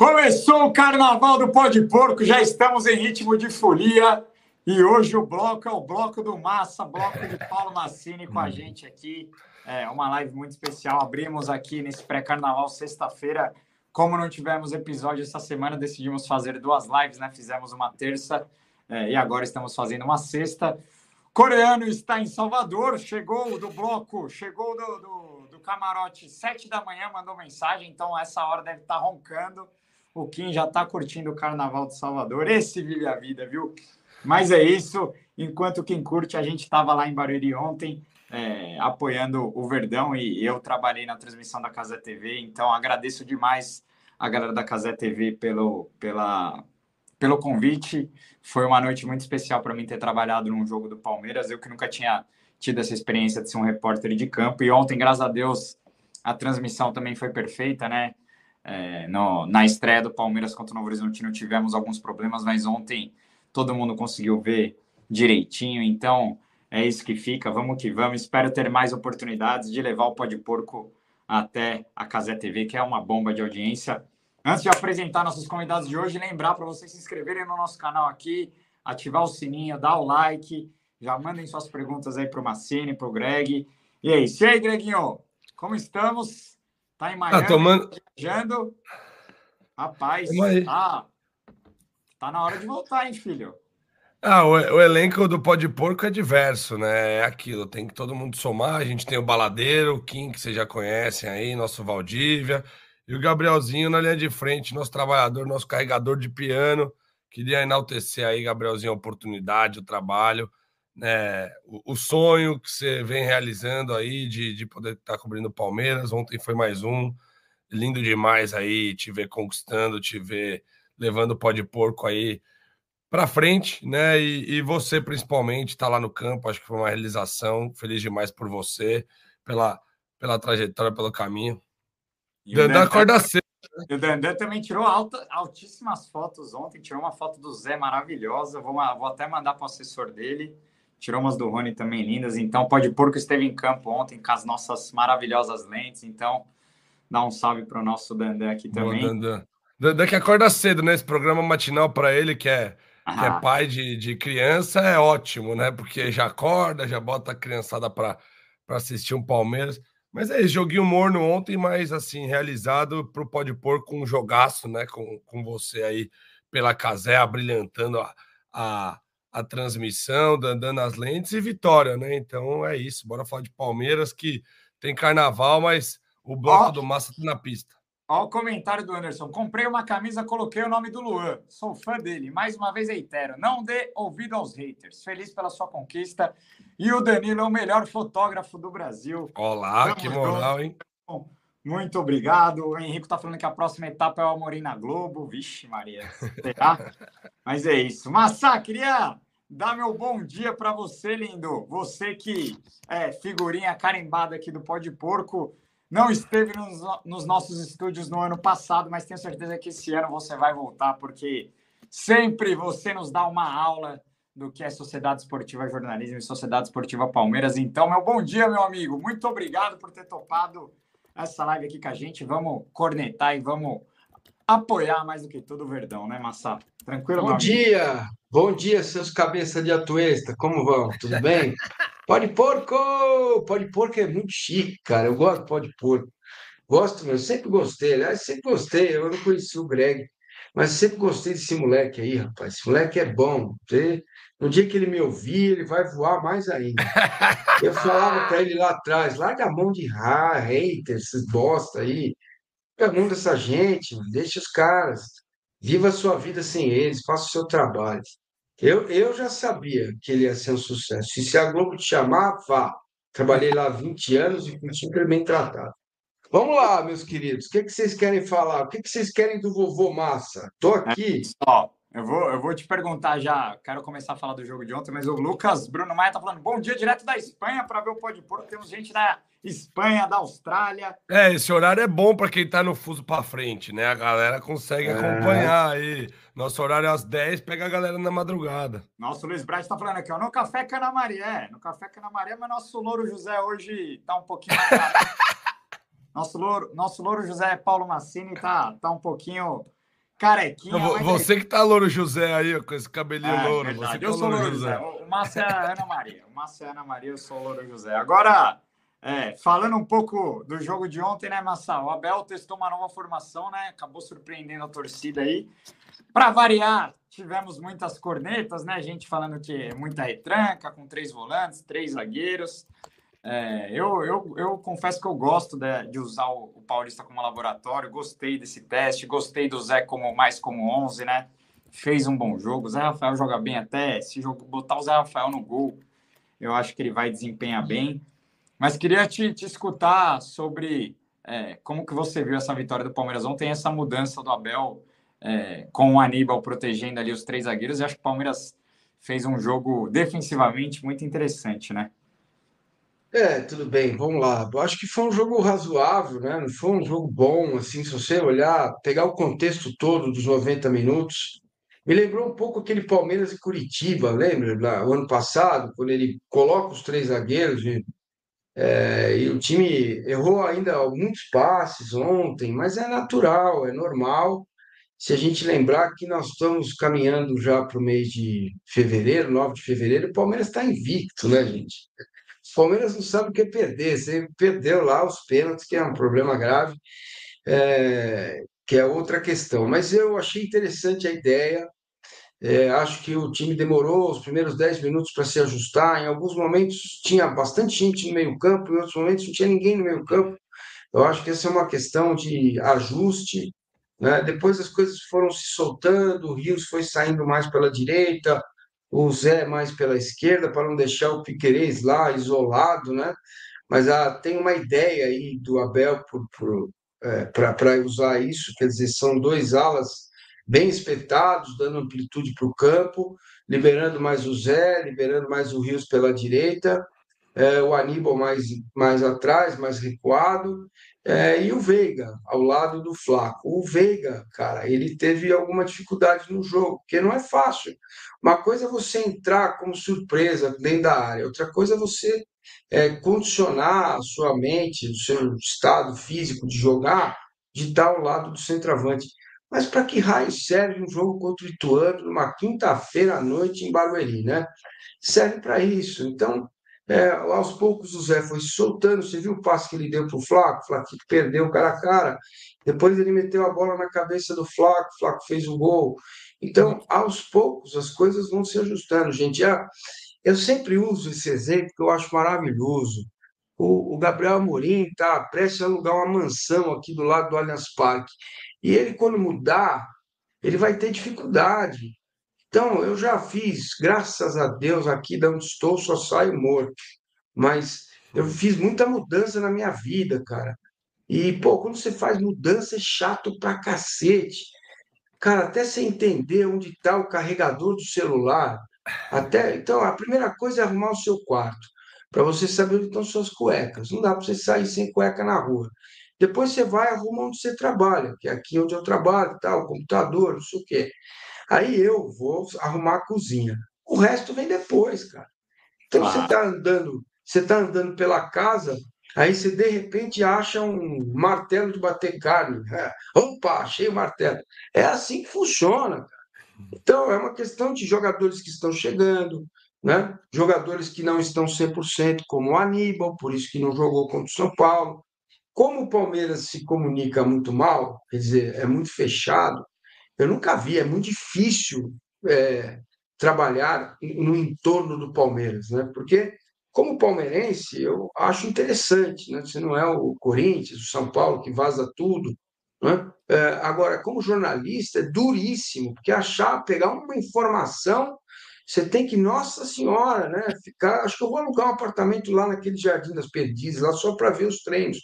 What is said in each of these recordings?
Começou o Carnaval do Pó de Porco, já estamos em ritmo de folia e hoje o bloco é o bloco do Massa, bloco de Paulo Massini com a gente aqui. É uma live muito especial. Abrimos aqui nesse pré-carnaval sexta-feira. Como não tivemos episódio essa semana, decidimos fazer duas lives, né? Fizemos uma terça é, e agora estamos fazendo uma sexta. Coreano está em Salvador, chegou do bloco, chegou do, do, do camarote sete da manhã, mandou mensagem, então essa hora deve estar roncando. O Kim já está curtindo o Carnaval de Salvador. Esse vive a vida, viu? Mas é isso. Enquanto quem curte, a gente estava lá em Barueri ontem, é, apoiando o Verdão e eu trabalhei na transmissão da Casa TV. Então, agradeço demais a galera da Casa TV pelo, pela, pelo convite. Foi uma noite muito especial para mim ter trabalhado num jogo do Palmeiras. Eu que nunca tinha tido essa experiência de ser um repórter de campo. E ontem, graças a Deus, a transmissão também foi perfeita, né? É, no, na estreia do Palmeiras contra o Novo Horizontino tivemos alguns problemas, mas ontem todo mundo conseguiu ver direitinho, então é isso que fica, vamos que vamos. Espero ter mais oportunidades de levar o Pó de Porco até a Casé TV, que é uma bomba de audiência. Antes de apresentar nossos convidados de hoje, lembrar para vocês se inscreverem no nosso canal aqui, ativar o sininho, dar o like, já mandem suas perguntas aí para o Massini, para o Greg. E é isso. Aí, Greginho, como estamos? Tá em Miami, ah, tomando... viajando. Rapaz, tá, tá na hora de voltar, hein, filho? Ah, o, o, elenco do Pó de Porco é diverso, né? É aquilo, tem que todo mundo somar. A gente tem o Baladeiro, o Kim, que vocês já conhecem aí, nosso Valdívia, e o Gabrielzinho na linha de frente, nosso trabalhador, nosso carregador de piano. Queria enaltecer aí, Gabrielzinho, a oportunidade, o trabalho né, o, o, sonho que você vem realizando aí de, de poder estar tá cobrindo o Palmeiras. Ontem foi mais um. Lindo demais aí te ver conquistando, te ver levando o pó de porco aí para frente, né? E, e, você principalmente está lá no campo, acho que foi uma realização. Feliz demais por você, pela, pela trajetória, pelo caminho. E Dandan acorda cedo. Né? O Dandan também tirou alta, altíssimas fotos ontem, tirou uma foto do Zé maravilhosa. Vou, vou até mandar para o assessor dele tirou umas do Rony também lindas. Então, pode pôr que esteve em campo ontem com as nossas maravilhosas lentes. Então, dá um salve para o nosso Dandan aqui também. Boa, Dandan. Dandan que acorda cedo, né? Esse programa matinal para ele, que é, que é pai de, de criança, é ótimo, né? Porque já acorda, já bota a criançada para assistir um Palmeiras. Mas é isso, joguinho morno ontem, mas assim, realizado para o Pode Pôr com um jogaço, né? Com, com você aí pela Casé, brilhantando a, a, a transmissão, dando as lentes e vitória, né? Então é isso. Bora falar de Palmeiras, que tem carnaval, mas o bloco ó, do Massa tá na pista. Olha o comentário do Anderson. Comprei uma camisa, coloquei o nome do Luan. Sou fã dele. Mais uma vez, reitero. Não dê ouvido aos haters. Feliz pela sua conquista. E o Danilo é o melhor fotógrafo do Brasil. Olá, Vamos que moral, hein? Muito obrigado. O Henrique está falando que a próxima etapa é o Amorim na Globo. Vixe, Maria. Será? Mas é isso. Massa, queria dar meu bom dia para você, lindo. Você que é figurinha carimbada aqui do Pó de Porco. Não esteve nos, nos nossos estúdios no ano passado, mas tenho certeza que esse ano você vai voltar, porque sempre você nos dá uma aula do que é Sociedade Esportiva Jornalismo e Sociedade Esportiva Palmeiras. Então, meu bom dia, meu amigo. Muito obrigado por ter topado essa live aqui com a gente. Vamos cornetar e vamos apoiar mais do que tudo o Verdão, né, Massa? Tranquilo, Bom dia! Bom dia, seus cabeça de atuesta. Como vão? Tudo bem? Pode porco! Pode porco é muito chique, cara. Eu gosto de pode porco. Gosto, eu sempre gostei. Aliás, sempre gostei. Eu não conheci o Greg, mas sempre gostei desse moleque aí, rapaz. Esse moleque é bom. Você... No dia que ele me ouvir, ele vai voar mais ainda. Eu falava para ele lá atrás: larga a mão de ra, haters, esses bosta aí. Larga a mão dessa gente, deixa os caras. Viva a sua vida sem eles, faça o seu trabalho. Eu, eu já sabia que ele ia ser um sucesso. E se a Globo te chamar, vá. Trabalhei lá 20 anos e fui super bem tratado. Vamos lá, meus queridos. O que, que vocês querem falar? O que, que vocês querem do vovô Massa? Tô aqui. É, eu vou, eu vou te perguntar já. Quero começar a falar do jogo de ontem, mas o Lucas Bruno Maia tá falando: bom dia direto da Espanha para ver o Pode Porto. Temos gente da Espanha, da Austrália. É, esse horário é bom para quem tá no fuso para frente, né? A galera consegue é. acompanhar aí. Nosso horário é às 10, pega a galera na madrugada. Nosso Luiz Braz tá falando aqui, ó, no Café Cana Maria. É, no Café Cana Maria, mas nosso Louro José hoje tá um pouquinho mais Nosso louro, nosso louro José Paulo Massini tá, tá um pouquinho carequinha. Não, você que tá louro José aí, com esse cabelinho é, louro. Você eu sou louro José. José. O Márcio é a Ana Maria. O Márcio é a Ana Maria, eu sou o louro José. Agora, é, falando um pouco do jogo de ontem, né, Massa? O Abel testou uma nova formação, né? Acabou surpreendendo a torcida aí. Para variar, tivemos muitas cornetas, né? Gente falando que é muita retranca, com três volantes, três zagueiros. É, eu, eu, eu confesso que eu gosto de, de usar o, o, Paulista como laboratório, gostei desse teste, gostei do Zé como mais como 11, né? Fez um bom jogo. O Zé Rafael joga bem até. Se jogo, botar o Zé Rafael no gol, eu acho que ele vai desempenhar bem. Mas queria te, te escutar sobre é, como que você viu essa vitória do Palmeiras ontem, essa mudança do Abel é, com o Aníbal protegendo ali os três zagueiros. Eu acho que o Palmeiras fez um jogo defensivamente muito interessante, né? É, tudo bem, vamos lá. Eu acho que foi um jogo razoável, né? Não foi um jogo bom, assim, se você olhar, pegar o contexto todo dos 90 minutos. Me lembrou um pouco aquele Palmeiras e Curitiba, lembra? Lá, o ano passado, quando ele coloca os três zagueiros e, é, e o time errou ainda muitos passes ontem, mas é natural, é normal. Se a gente lembrar que nós estamos caminhando já para o mês de fevereiro, 9 de fevereiro, o Palmeiras está invicto, né, gente? Palmeiras não sabe o que é perder. Você perdeu lá os pênaltis, que é um problema grave, é, que é outra questão. Mas eu achei interessante a ideia. É, acho que o time demorou os primeiros 10 minutos para se ajustar. Em alguns momentos tinha bastante gente no meio-campo, em outros momentos não tinha ninguém no meio-campo. Eu acho que essa é uma questão de ajuste. Né? Depois as coisas foram se soltando, o Rios foi saindo mais pela direita, o Zé mais pela esquerda, para não deixar o Piquerez lá isolado, né? Mas ah, tem uma ideia aí do Abel para é, usar isso, quer dizer, são dois alas bem espetados, dando amplitude para o campo, liberando mais o Zé, liberando mais o Rios pela direita, é, o Aníbal mais, mais atrás, mais recuado, é, e o Veiga ao lado do Flaco. O Veiga, cara, ele teve alguma dificuldade no jogo, porque não é fácil. Uma coisa é você entrar como surpresa dentro da área, outra coisa é você é, condicionar a sua mente, o seu estado físico de jogar, de estar ao lado do centroavante. Mas para que raio serve um jogo contra o Ituano numa quinta-feira à noite em Barueri, né? Serve para isso. Então, é, aos poucos o Zé foi soltando. Você viu o passe que ele deu para o Flaco? O Flaco perdeu cara a cara. Depois ele meteu a bola na cabeça do Flaco, o Flaco fez o gol. Então, aos poucos, as coisas vão se ajustando, gente. Eu sempre uso esse exemplo que eu acho maravilhoso. O, o Gabriel Amorim está prestes a alugar uma mansão aqui do lado do Allianz Parque. E ele, quando mudar, ele vai ter dificuldade. Então, eu já fiz, graças a Deus, aqui de onde estou, só saio morto. Mas eu fiz muita mudança na minha vida, cara. E, pô, quando você faz mudança, é chato pra cacete. Cara, até você entender onde está o carregador do celular. Até, então, a primeira coisa é arrumar o seu quarto, para você saber onde estão suas cuecas. Não dá para você sair sem cueca na rua. Depois você vai arrumar onde você trabalha, que é aqui onde eu trabalho, tal, computador, não sei o quê. Aí eu vou arrumar a cozinha. O resto vem depois, cara. Então você está andando, você está andando pela casa, aí você de repente acha um martelo de bater carne. É, opa, achei o martelo. É assim que funciona, cara. Então é uma questão de jogadores que estão chegando, né? Jogadores que não estão 100%, como o Aníbal, por isso que não jogou contra o São Paulo. Como o Palmeiras se comunica muito mal, quer dizer, é muito fechado, eu nunca vi, é muito difícil é, trabalhar no entorno do Palmeiras, né? Porque, como palmeirense, eu acho interessante, né? Você não é o Corinthians, o São Paulo, que vaza tudo, né? É, agora, como jornalista, é duríssimo, porque achar, pegar uma informação, Você tem que, nossa senhora, né? Ficar. Acho que eu vou alugar um apartamento lá naquele Jardim das Perdizes, lá só para ver os treinos.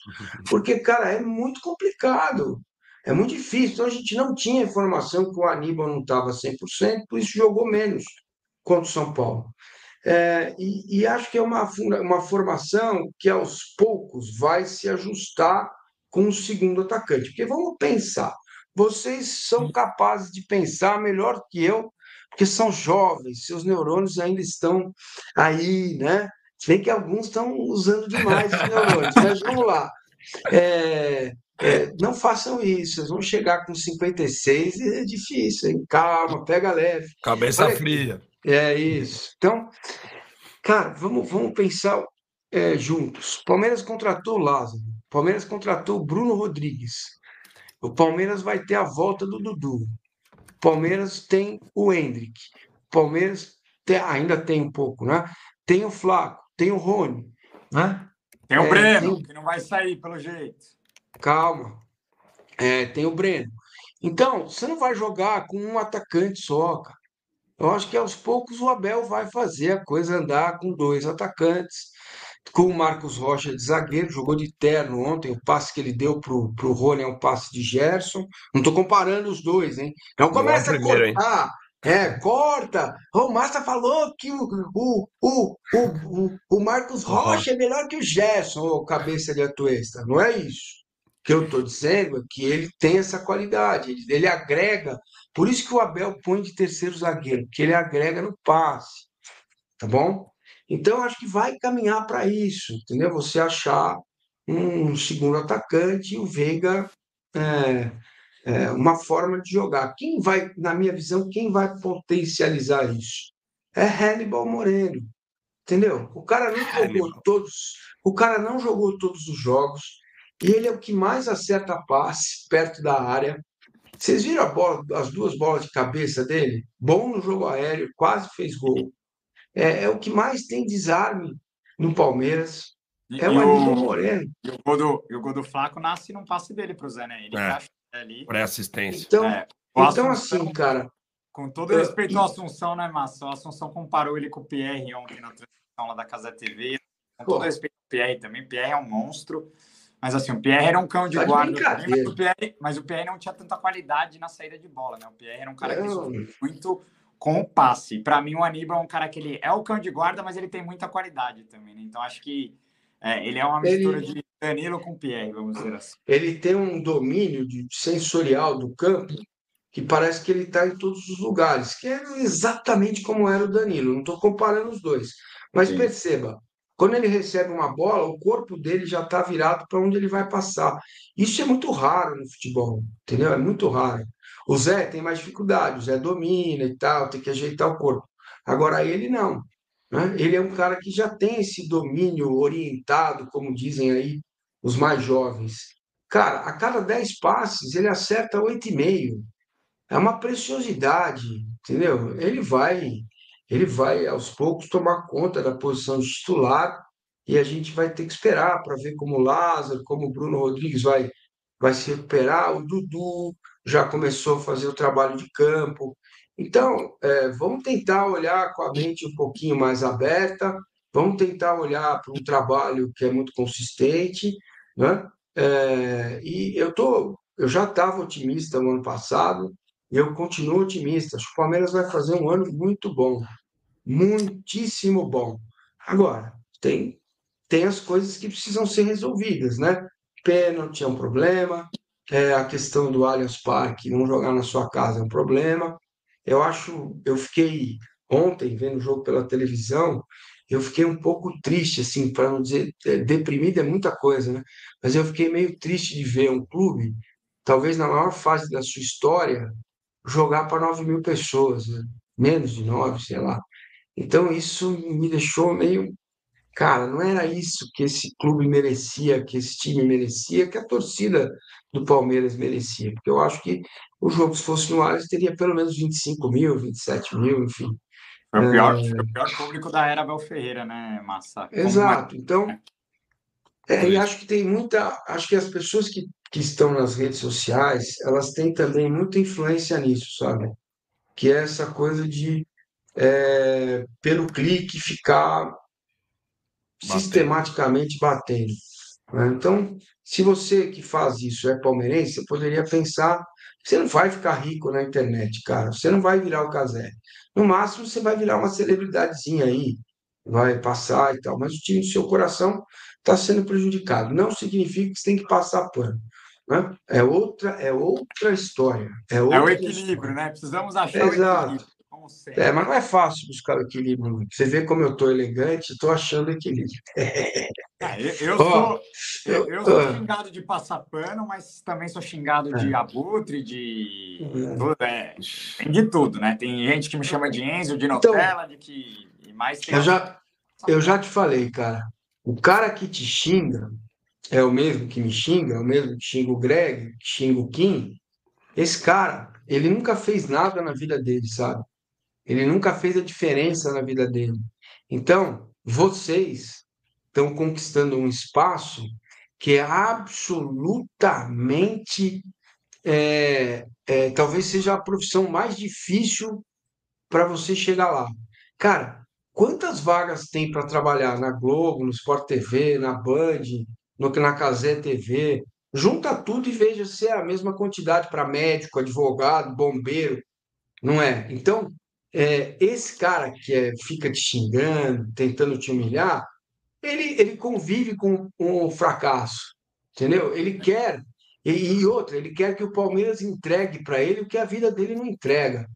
Porque, cara, é muito complicado. É muito difícil. Então a gente não tinha informação que o Aníbal não estava 100%, por isso jogou menos contra o São Paulo. É, e, e, acho que é uma, uma formação que aos poucos vai se ajustar com o segundo atacante. Porque vamos pensar, vocês são capazes de pensar melhor que eu, porque são jovens, seus neurônios ainda estão aí, né? Se bem que alguns estão usando demais os neurônios, mas vamos lá. É, é, não façam isso, vocês vão chegar com 56 e é difícil, hein? Calma, pega leve. Cabeça Olha, fria. É isso. Então, cara, vamos, vamos pensar é, juntos. Palmeiras contratou o Lázaro, Palmeiras contratou o Bruno Rodrigues. O Palmeiras vai ter a volta do Dudu. O Palmeiras tem o Hendrick. O Palmeiras tem, ainda tem um pouco, né? Tem o Flaco, tem o Rony, né? Tem o é, Breno, tem... que não vai sair pelo jeito. Calma. É, tem o Breno. Então, você não vai jogar com um atacante só, cara. Eu acho que aos poucos o Abel vai fazer a coisa andar com dois atacantes, com o Marcos Rocha de zagueiro, jogou de terno ontem, o passe que ele deu pro, pro Rony é um passe de Gerson. Não estou comparando os dois, hein? Não começa a cortar. É, corta! O Massa falou que o, o, o, o, o, Marcos Rocha é melhor que o Gerson, ô cabeça de atuesta. Não é isso que eu estou dizendo é que ele tem essa qualidade, ele, ele, agrega. Por isso que o Abel põe de terceiro zagueiro, porque ele agrega no passe, tá bom? Então acho que vai caminhar para isso, entendeu? Você achar um segundo atacante e o Veiga é, é, uma forma de jogar. Quem vai, na minha visão, quem vai potencializar isso? É Hannibal Moreno, entendeu? O cara não jogou todos, o cara não jogou todos os jogos e ele é o que mais acerta passe perto da área. Vocês viram bola, as duas bolas de cabeça dele? Bom no jogo aéreo, quase fez gol. É, é o que mais tem desarme no Palmeiras. E, é o Aníbal Moreno. E o, gol do, e o gol do Flaco nasce num passe dele para o Zé, né? Ele é. ali. Pré-assistência. Então, é, então assim, cara. Com todo respeito ao Assunção, né, Massa? O Assunção comparou ele com o Pierre ontem na transmissão lá da Casa TV. Com todo respeito ao Pierre também. Pierre é um monstro. Mas assim, o Pierre era um cão de tá guarda, de mas, o Pierre, mas o Pierre não tinha tanta qualidade na saída de bola, né? O Pierre era um cara que sofreu muito com o passe. Para mim, o Aníbal é um cara que ele é o cão de guarda, mas ele tem muita qualidade também, né? Então acho que é, ele é uma mistura ele, de Danilo com Pierre, vamos dizer assim. Ele tem um domínio de, sensorial do campo que parece que ele está em todos os lugares, que é exatamente como era o Danilo. Não estou comparando os dois. Mas Sim. perceba, quando ele recebe uma bola, o corpo dele já está virado para onde ele vai passar. Isso é muito raro no futebol, entendeu? É muito raro. O Zé tem mais dificuldade, o Zé domina e tal, tem que ajeitar o corpo. Agora ele não. Né? Ele é um cara que já tem esse domínio orientado, como dizem aí os mais jovens. Cara, a cada 10 passes ele acerta 8,5. É uma preciosidade, entendeu? Ele vai ele vai aos poucos tomar conta da posição de titular e a gente vai ter que esperar para ver como o Lázaro, como o Bruno Rodrigues vai, vai se recuperar. O Dudu já começou a fazer o trabalho de campo. Então, é, vamos tentar olhar com a mente um pouquinho mais aberta, vamos tentar olhar para um trabalho que é muito consistente, né? É, e eu tô, eu já estava otimista no ano passado, eu continuo otimista. Acho que o Palmeiras vai fazer um ano muito bom. Muitíssimo bom. Agora, tem, tem as coisas que precisam ser resolvidas, né? Pênalti é um problema, é, a questão do Allianz Parque não jogar na sua casa é um problema. Eu acho, eu fiquei ontem vendo o jogo pela televisão, eu fiquei um pouco triste, assim, para não dizer, é, deprimido é muita coisa, né? Mas eu fiquei meio triste de ver um clube, talvez na maior fase da sua história, jogar para 9 mil pessoas, né? menos de 9, sei lá. Então isso me deixou meio. Cara, não era isso que esse clube merecia, que esse time merecia, que a torcida do Palmeiras merecia. Porque eu acho que o jogo, se fosse no Allianz, teria pelo menos 25 mil, 27 mil, enfim. Foi o pior, é... o pior público da era Bel Ferreira, né, Massa? Exato. Então, é, e acho que tem muita. Acho que as pessoas que que estão nas redes sociais, elas têm também muita influência nisso, sabe? Que é essa coisa de é, pelo clique ficar sistematicamente batendo. né? Então, se você que faz isso é palmeirense, você poderia pensar você não vai ficar rico na internet, cara. Você não vai virar o Casé. No máximo, você vai virar uma celebridadezinha aí, vai passar e tal. Mas o time do seu coração está sendo prejudicado. Não significa que você tem que passar pano. Né? É outra, é outra história. É, É outra o equilíbrio, história. né? Precisamos achar o Exato. equilíbrio, como sempre. É, mas não é fácil buscar o equilíbrio. Você vê como eu estou elegante, estou achando equilíbrio. Ah, eu, sou, eu, eu sou xingado de passar pano, mas também sou xingado de abutre, de. Hum. tudo, é, tem de tudo, né? Tem gente que me chama de Enzo, de Então, Nutella, de que. e mais tem Eu já, eu já te falei, cara. O cara que te xinga é o mesmo que me xinga, é o mesmo que xinga o Greg, que xinga o Kim. Esse cara, ele nunca fez nada na vida dele, sabe? Ele nunca fez a diferença na vida dele. Então, vocês estão conquistando um espaço que é absolutamente, é, é, talvez seja a profissão mais difícil para você chegar lá. Cara, quantas vagas tem para trabalhar na Globo, no Sport TV, na Band, no, na Cazé TV? Junta tudo e veja se é a mesma quantidade para médico, advogado, bombeiro, não é? Então, é, esse cara que é, fica te xingando, tentando te humilhar, ele, ele convive com, com o fracasso, entendeu? Ele quer, e, e outra, ele quer que o Palmeiras entregue para ele o que a vida dele não entrega.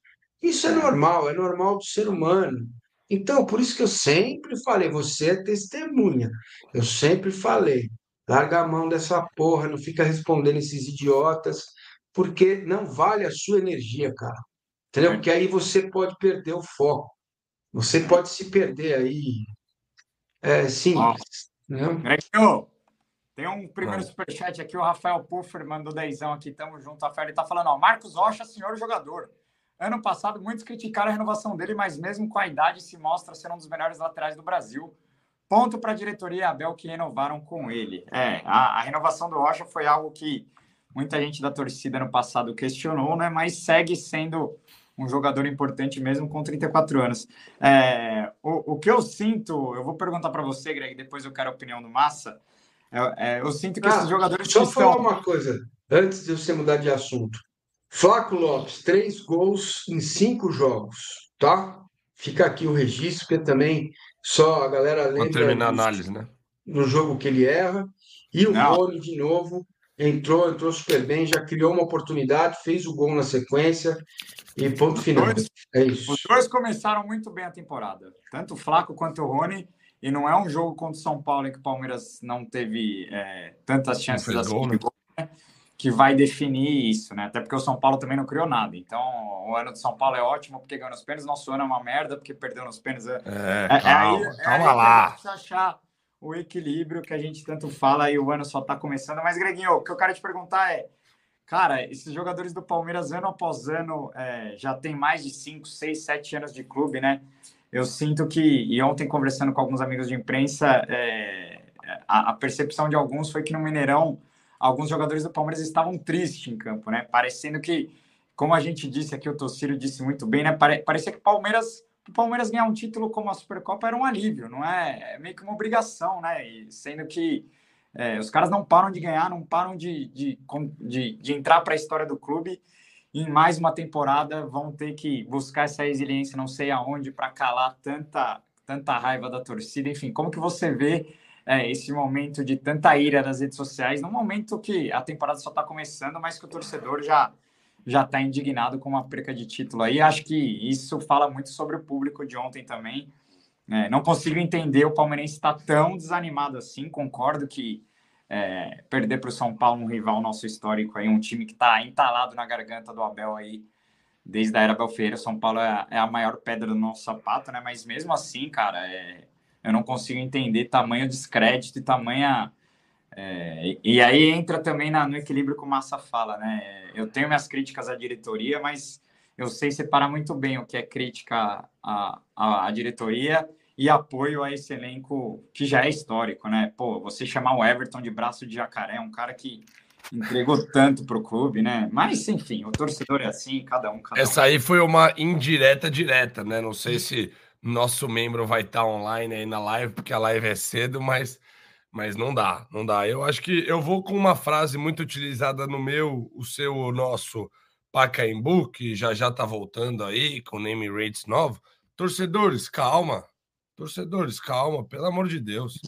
Isso é normal, é normal do ser humano. Então, por isso que eu sempre falei, você é testemunha. Eu sempre falei, larga a mão dessa porra, não fica respondendo esses idiotas, porque não vale a sua energia, cara. Entendeu? Porque aí você pode perder o foco. Você pode se perder aí. É simples, né? Greginho, tem um primeiro superchat aqui, o Rafael Puffer mandou dezão aqui, tamo junto. Rafael, ele tá falando, ó, Marcos Rocha, senhor jogador. Ano passado, muitos criticaram a renovação dele, mas mesmo com a idade, se mostra ser um dos melhores laterais do Brasil. Ponto para a diretoria e Abel que renovaram com ele. É, a, a renovação do Rocha foi algo que muita gente da torcida no passado questionou, né? Mas segue sendo um jogador importante mesmo com 34 anos. É, o, o que eu sinto, eu vou perguntar para você, Greg, depois eu quero a opinião do Massa. É, é, eu sinto que Ah, esses jogadores Só falar estão. uma coisa, antes de você mudar de assunto. Flaco Lopes, três gols em cinco jogos, tá? Fica aqui o registro, porque também só a galera lembra terminar a análise, né? no jogo que ele erra. E o Não. Rony, de novo, entrou, entrou super bem, já criou uma oportunidade, fez o gol na sequência e ponto final. dois- É isso. Os dois começaram muito bem a temporada, tanto o Flaco quanto o Rony. E não é um jogo contra o São Paulo em que o Palmeiras não teve é, tantas chances assim gol, de gol, né, que vai definir isso, né? Até porque o São Paulo também não criou nada. Então, o ano do São Paulo é ótimo porque ganhou nos pênaltis, nosso ano é uma merda porque perdeu nos pênaltis. É, É, é- é calma, é que calma a lá. gente precisa achar o equilíbrio que a gente tanto fala e o ano só tá começando. Mas, Greginho, o que eu quero te perguntar é, cara, esses jogadores do Palmeiras, ano após ano, é, já tem mais de 5, 6, 7 anos de clube, né? Eu sinto que, e ontem conversando com alguns amigos de imprensa, é, a, a percepção de alguns foi que no Mineirão, alguns jogadores do Palmeiras estavam tristes em campo, né? Parecendo que, como a gente disse aqui, o Tocílio disse muito bem, né? Pare, parecia que o Palmeiras o Palmeiras ganhar um título como a Supercopa era um alívio, não é? É meio que uma obrigação, né? E sendo que é, os caras não param de ganhar, não param de, de, de, de entrar para a história do clube. Em mais uma temporada vão ter que buscar essa resiliência, não sei aonde, para calar tanta, tanta raiva da torcida. Enfim, como que você vê é, esse momento de tanta ira das redes sociais, num momento que a temporada só está começando, mas que o torcedor já já está indignado com uma perca de título aí. Acho que isso fala muito sobre o público de ontem também. É, não consigo entender o palmeirense estar tão desanimado assim. Concordo que é, perder para o São Paulo, um rival nosso histórico aí, um time que está entalado na garganta do Abel aí desde a era Belfeira. São Paulo é, é, a maior pedra do nosso sapato, né? Mas mesmo assim, cara, é, eu não consigo entender tamanho descrédito e tamanha é, e aí entra também na, no equilíbrio que o Massa fala, né? Eu tenho minhas críticas à diretoria, mas eu sei separar muito bem o que é crítica à, à, à diretoria e apoio a esse elenco que já é histórico, né? Pô, você chamar o Everton de braço de jacaré, um cara que entregou tanto para o clube, né? Mas, enfim, o torcedor é assim, cada um. Cada Essa um. aí foi uma indireta direta, né? Não sei se nosso membro vai estar online aí na live, porque a live é cedo, mas, mas não dá, não dá. Eu acho que eu vou com uma frase muito utilizada no meu, o seu, o nosso Pacaembu, que já já tá voltando aí com name rates novo. Torcedores, calma. Torcedores, calma, pelo amor de Deus.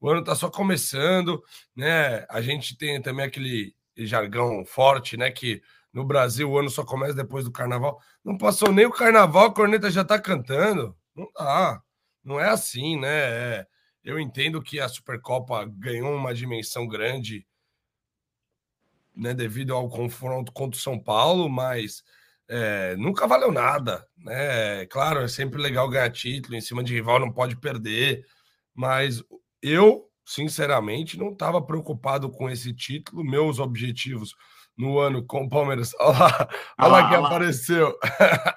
O ano tá só começando, né? A gente tem também aquele jargão forte, né? Que no Brasil o ano só começa depois do carnaval. Não passou nem o carnaval, a corneta já tá cantando. Não dá. Não é assim, né? É, eu entendo que a Supercopa ganhou uma dimensão grande né, devido ao confronto contra o São Paulo, mas é, nunca valeu nada. Né? Claro, é sempre legal ganhar título, em cima de rival não pode perder, mas eu, sinceramente, não estava preocupado com esse título. Meus objetivos no ano com o Palmeiras. Olha lá, olha lá que apareceu.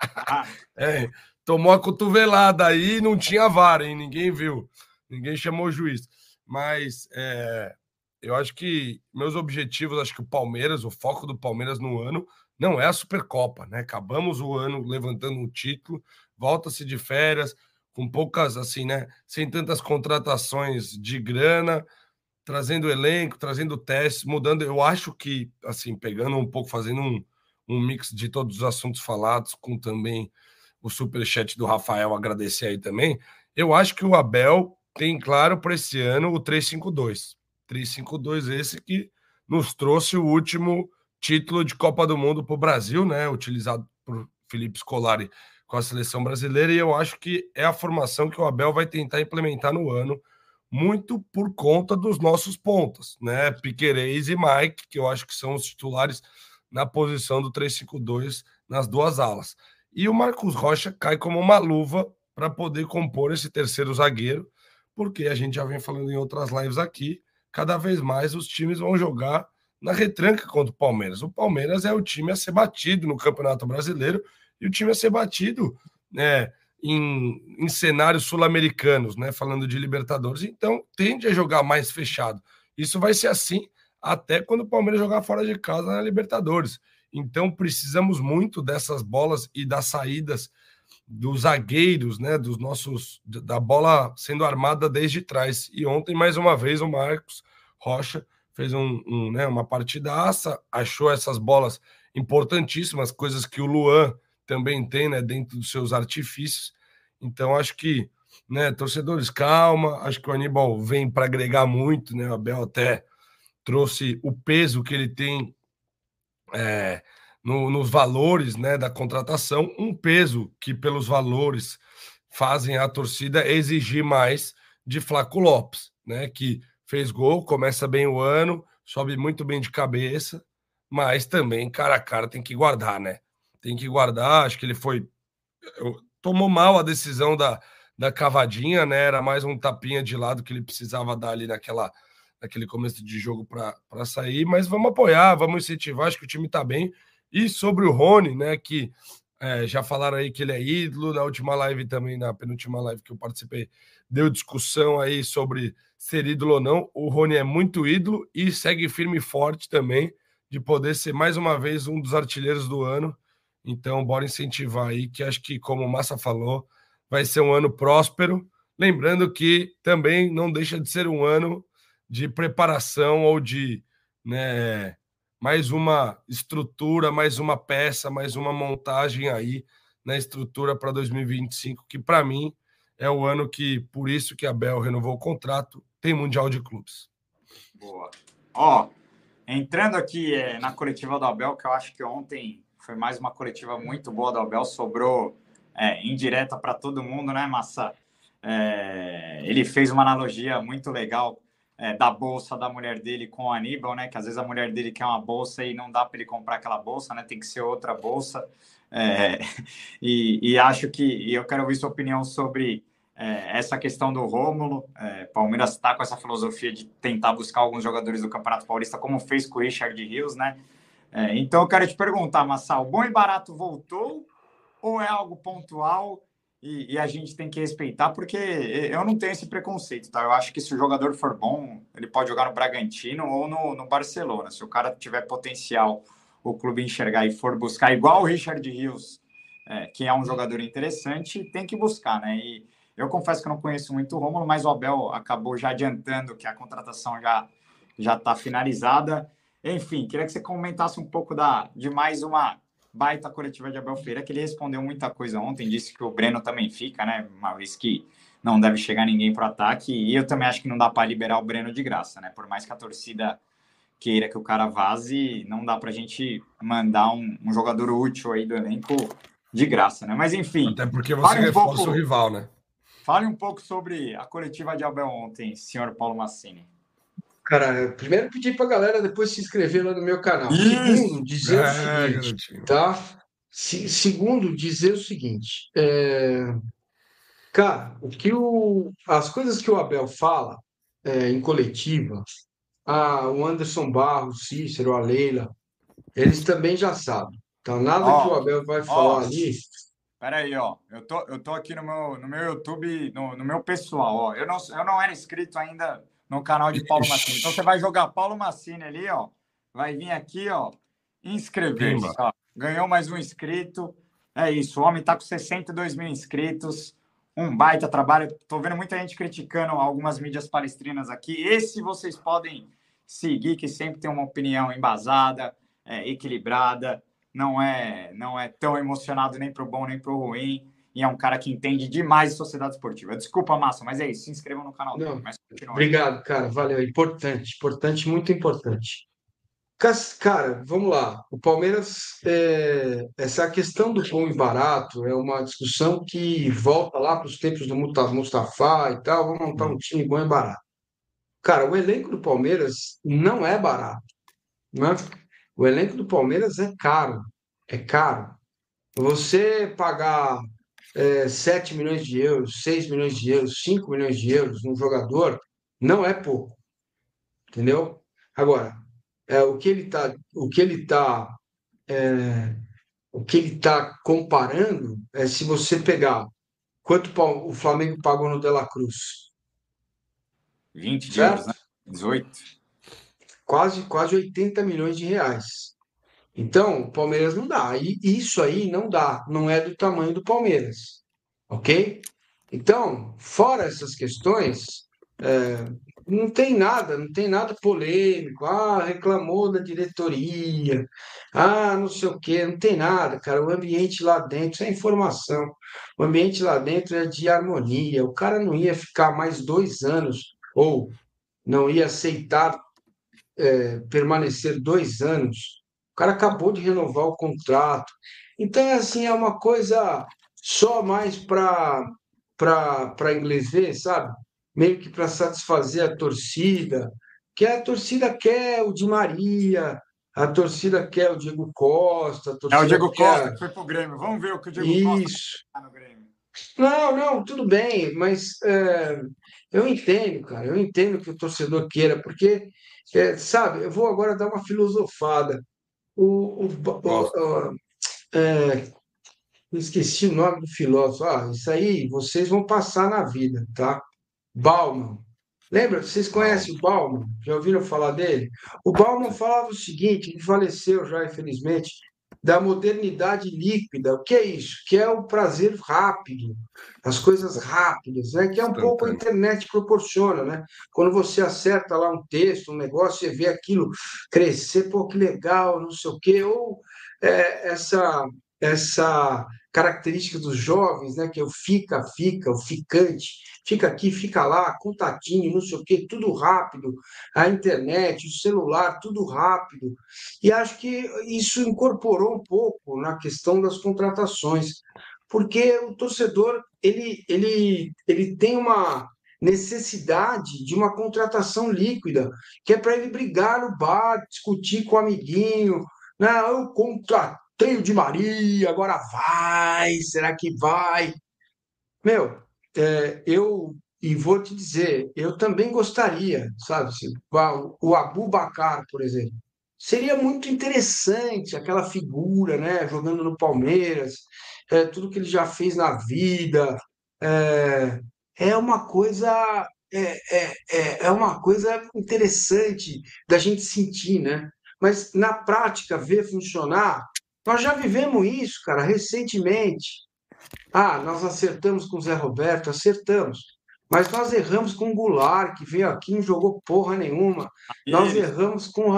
é, tomou a cotovelada aí não tinha vara, hein? Ninguém viu, ninguém chamou o juiz. Mas é, eu acho que meus objetivos, acho que o Palmeiras, o foco do Palmeiras no ano não é a Supercopa, né? Acabamos o ano levantando um título, volta-se de férias, com poucas, assim, né? Sem tantas contratações de grana, trazendo elenco, trazendo testes, mudando. Eu acho que, assim, pegando um pouco, fazendo um, um mix de todos os assuntos falados, com também o superchat do Rafael agradecer aí também. Eu acho que o Abel tem claro para esse ano o 352. 352 esse que nos trouxe o último título de Copa do Mundo para o Brasil, né? Utilizado por Felipe Scolari com a seleção brasileira, e eu acho que é a formação que o Abel vai tentar implementar no ano, muito por conta dos nossos pontos, né? Piquerez e Mike, que eu acho que são os titulares na posição do 352 nas duas alas. E o Marcos Rocha cai como uma luva para poder compor esse terceiro zagueiro, porque a gente já vem falando em outras lives aqui, cada vez mais os times vão jogar na retranca contra o Palmeiras. O Palmeiras é o time a ser batido no Campeonato Brasileiro e o time a ser batido né, em, em cenários sul-americanos, né, falando de Libertadores. Então, tende a jogar mais fechado. Isso vai ser assim até quando o Palmeiras jogar fora de casa na Libertadores. Então, precisamos muito dessas bolas e das saídas dos zagueiros, né, dos nossos da bola sendo armada desde trás. E ontem mais uma vez o Marcos Rocha fez um, um, né, uma partidaça, achou essas bolas importantíssimas, coisas que o Luan também tem, né, dentro dos seus artifícios. Então acho que, né, torcedores, calma, acho que o Aníbal vem para agregar muito, né? O Abel até trouxe o peso que ele tem é, no, nos valores né, da contratação, um peso que, pelos valores, fazem a torcida exigir mais de Flaco Lopes, né? Que fez gol, começa bem o ano, sobe muito bem de cabeça, mas também, cara a cara, tem que guardar, né? Tem que guardar. Acho que ele foi. Tomou mal a decisão da, da cavadinha, né? Era mais um tapinha de lado que ele precisava dar ali naquela, naquele começo de jogo para sair, mas vamos apoiar, vamos incentivar. Acho que o time tá bem. E sobre o Rony, né, que é, já falaram aí que ele é ídolo, na última live também, na penúltima live que eu participei, deu discussão aí sobre ser ídolo ou não. O Rony é muito ídolo e segue firme e forte também de poder ser mais uma vez um dos artilheiros do ano. Então, bora incentivar aí, que acho que, como o Massa falou, vai ser um ano próspero. Lembrando que também não deixa de ser um ano de preparação ou de né, mais uma estrutura, mais uma peça, mais uma montagem aí na estrutura para 2025, que para mim é o ano que, por isso que a Bel renovou o contrato, tem Mundial de Clubes. Boa. Ó, entrando aqui é, na coletiva do Abel, que eu acho que ontem foi mais uma coletiva muito boa do Abel, sobrou é, indireta para todo mundo, né, Massa? É, ele fez uma analogia muito legal é, da bolsa da mulher dele com o Aníbal, né? Que às vezes a mulher dele quer uma bolsa e não dá para ele comprar aquela bolsa, né? Tem que ser outra bolsa. É, e, e, acho que e eu quero ouvir sua opinião sobre é, essa questão do Rômulo. É, Palmeiras está com essa filosofia de tentar buscar alguns jogadores do Campeonato Paulista, como fez com o Richard Rios, né? É, então eu quero te perguntar, Massal, bom e barato voltou ou é algo pontual? E, e, a gente tem que respeitar, porque eu não tenho esse preconceito, tá? Eu acho que se o jogador for bom, ele pode jogar no Bragantino ou no, no Barcelona. Se o cara tiver potencial, o clube enxergar e for buscar, igual o Richard Rios, é, que é um jogador interessante, tem que buscar, né? E eu confesso que eu não conheço muito o Romulo, mas o Abel acabou já adiantando que a contratação já já está finalizada. Enfim, queria que você comentasse um pouco da, de mais uma baita coletiva de Abel Ferreira, que ele respondeu muita coisa ontem, disse que o Breno também fica, né? Vez que não deve chegar ninguém para o ataque, e eu também acho que não dá para liberar o Breno de graça, né? Por mais que a torcida queira que o cara vaze, não dá para a gente mandar um, um, jogador útil aí do elenco de graça, né? Mas enfim. Até porque você um reforça pouco, o rival, né? Fale um pouco sobre a coletiva de Abel ontem, senhor Paulo Massini. Cara, primeiro pedir para a galera depois se inscrever lá no meu canal. Segundo, dizer o seguinte, tá? Se, segundo, dizer o seguinte, é... cara, o que o, as coisas que o Abel fala é, em coletiva, a, o Anderson Barros, o Cícero, a Leila, eles também já sabem. Então, nada ó, que o Abel vai falar ó, ali. Peraí, ó. Eu tô, eu tô aqui no meu, no meu YouTube, no, no meu pessoal, ó. Eu não, eu não era inscrito ainda no canal de Paulo Massini. Então você vai jogar Paulo Massini ali, ó. Vai vir aqui, ó, inscrever-se. Ganhou mais um inscrito. É isso. O homem tá com 62 mil inscritos. Um baita trabalho. Tô vendo muita gente criticando algumas mídias palestrinas aqui. Esse vocês podem seguir, que sempre tem uma opinião embasada, é, equilibrada. Não é, não é tão emocionado nem pro bom nem pro ruim e é um cara que entende demais de sociedade esportiva. Desculpa, Massa, mas é isso. Se inscrevam no canal Não, dele. obrigado, cara. Valeu. Importante, importante, muito importante. Cara, vamos lá. O Palmeiras, é... essa questão do bom e barato é uma discussão que volta lá para os tempos do Mustafa e tal. Vamos montar um time bom e barato. Cara, o elenco do Palmeiras não é barato. Não é? O elenco do Palmeiras é caro. É caro. Você pagar é, 7 milhões de euros, 6 milhões de euros, 5 milhões de euros num jogador, não é pouco. Entendeu? Agora, é, o que ele está o que ele tá, é, o que ele tá comparando é se você pegar quanto o Flamengo pagou no Dela Cruz. 20 de euros, né? 18. Quase, quase 80 milhões de reais. Então, o Palmeiras não dá. E isso aí não dá, não é do tamanho do Palmeiras. Ok? Então, fora essas questões, é, não tem nada, não tem nada polêmico. Ah, reclamou da diretoria. Ah, não sei o quê, não tem nada, cara. O ambiente lá dentro é informação. O ambiente lá dentro é de harmonia. O cara não ia ficar mais dois anos, ou não ia aceitar é, permanecer dois anos cara acabou de renovar o contrato. Então, é assim, é uma coisa só mais para para inglês ver, sabe? Meio que para satisfazer a torcida, que a torcida quer o Di Maria, a torcida quer o Diego Costa. é o Diego quer... Costa que foi pro Grêmio. Vamos ver o que o Diego Isso. Costa tá no Grêmio. Não, não, tudo bem, mas é, eu entendo, cara, eu entendo que o torcedor queira, porque, é, sabe, eu vou agora dar uma filosofada. O, o, o, é, esqueci o nome do filósofo. Ah, isso aí vocês vão passar na vida, tá? Bauman. Lembra? Vocês conhecem o Bauman? Já ouviram falar dele? O Bauman falava o seguinte, ele faleceu já, infelizmente, da modernidade líquida. O que é isso? Que é o prazer rápido, as coisas rápidas, né? que é um pouco a internet proporciona. Né? Quando você acerta lá um texto, um negócio, você vê aquilo crescer, pô, que legal, não sei o quê, ou é, essa, essa característica dos jovens, né? que é o fica, fica, o ficante, fica aqui, fica lá, contatinho, não sei o quê, tudo rápido, a internet, o celular, tudo rápido. E acho que isso incorporou um pouco na questão das contratações, porque o torcedor ele, ele, ele tem uma necessidade de uma contratação líquida, que é para ele brigar no bar, discutir com o amiguinho, não, eu contratei tenho de Maria, agora vai, será que vai? Meu, é, eu, e vou te dizer, eu também gostaria, sabe, o Abu Bakar, por exemplo, seria muito interessante aquela figura, né, jogando no Palmeiras, é, tudo que ele já fez na vida, é, é uma coisa é, é, é, é uma coisa interessante da gente sentir, né? Mas na prática, ver funcionar, nós já vivemos isso, cara, recentemente. Ah, nós acertamos com o Zé Roberto, acertamos. Mas nós erramos com o Goulart, que veio aqui e não jogou porra nenhuma. Nós erramos com,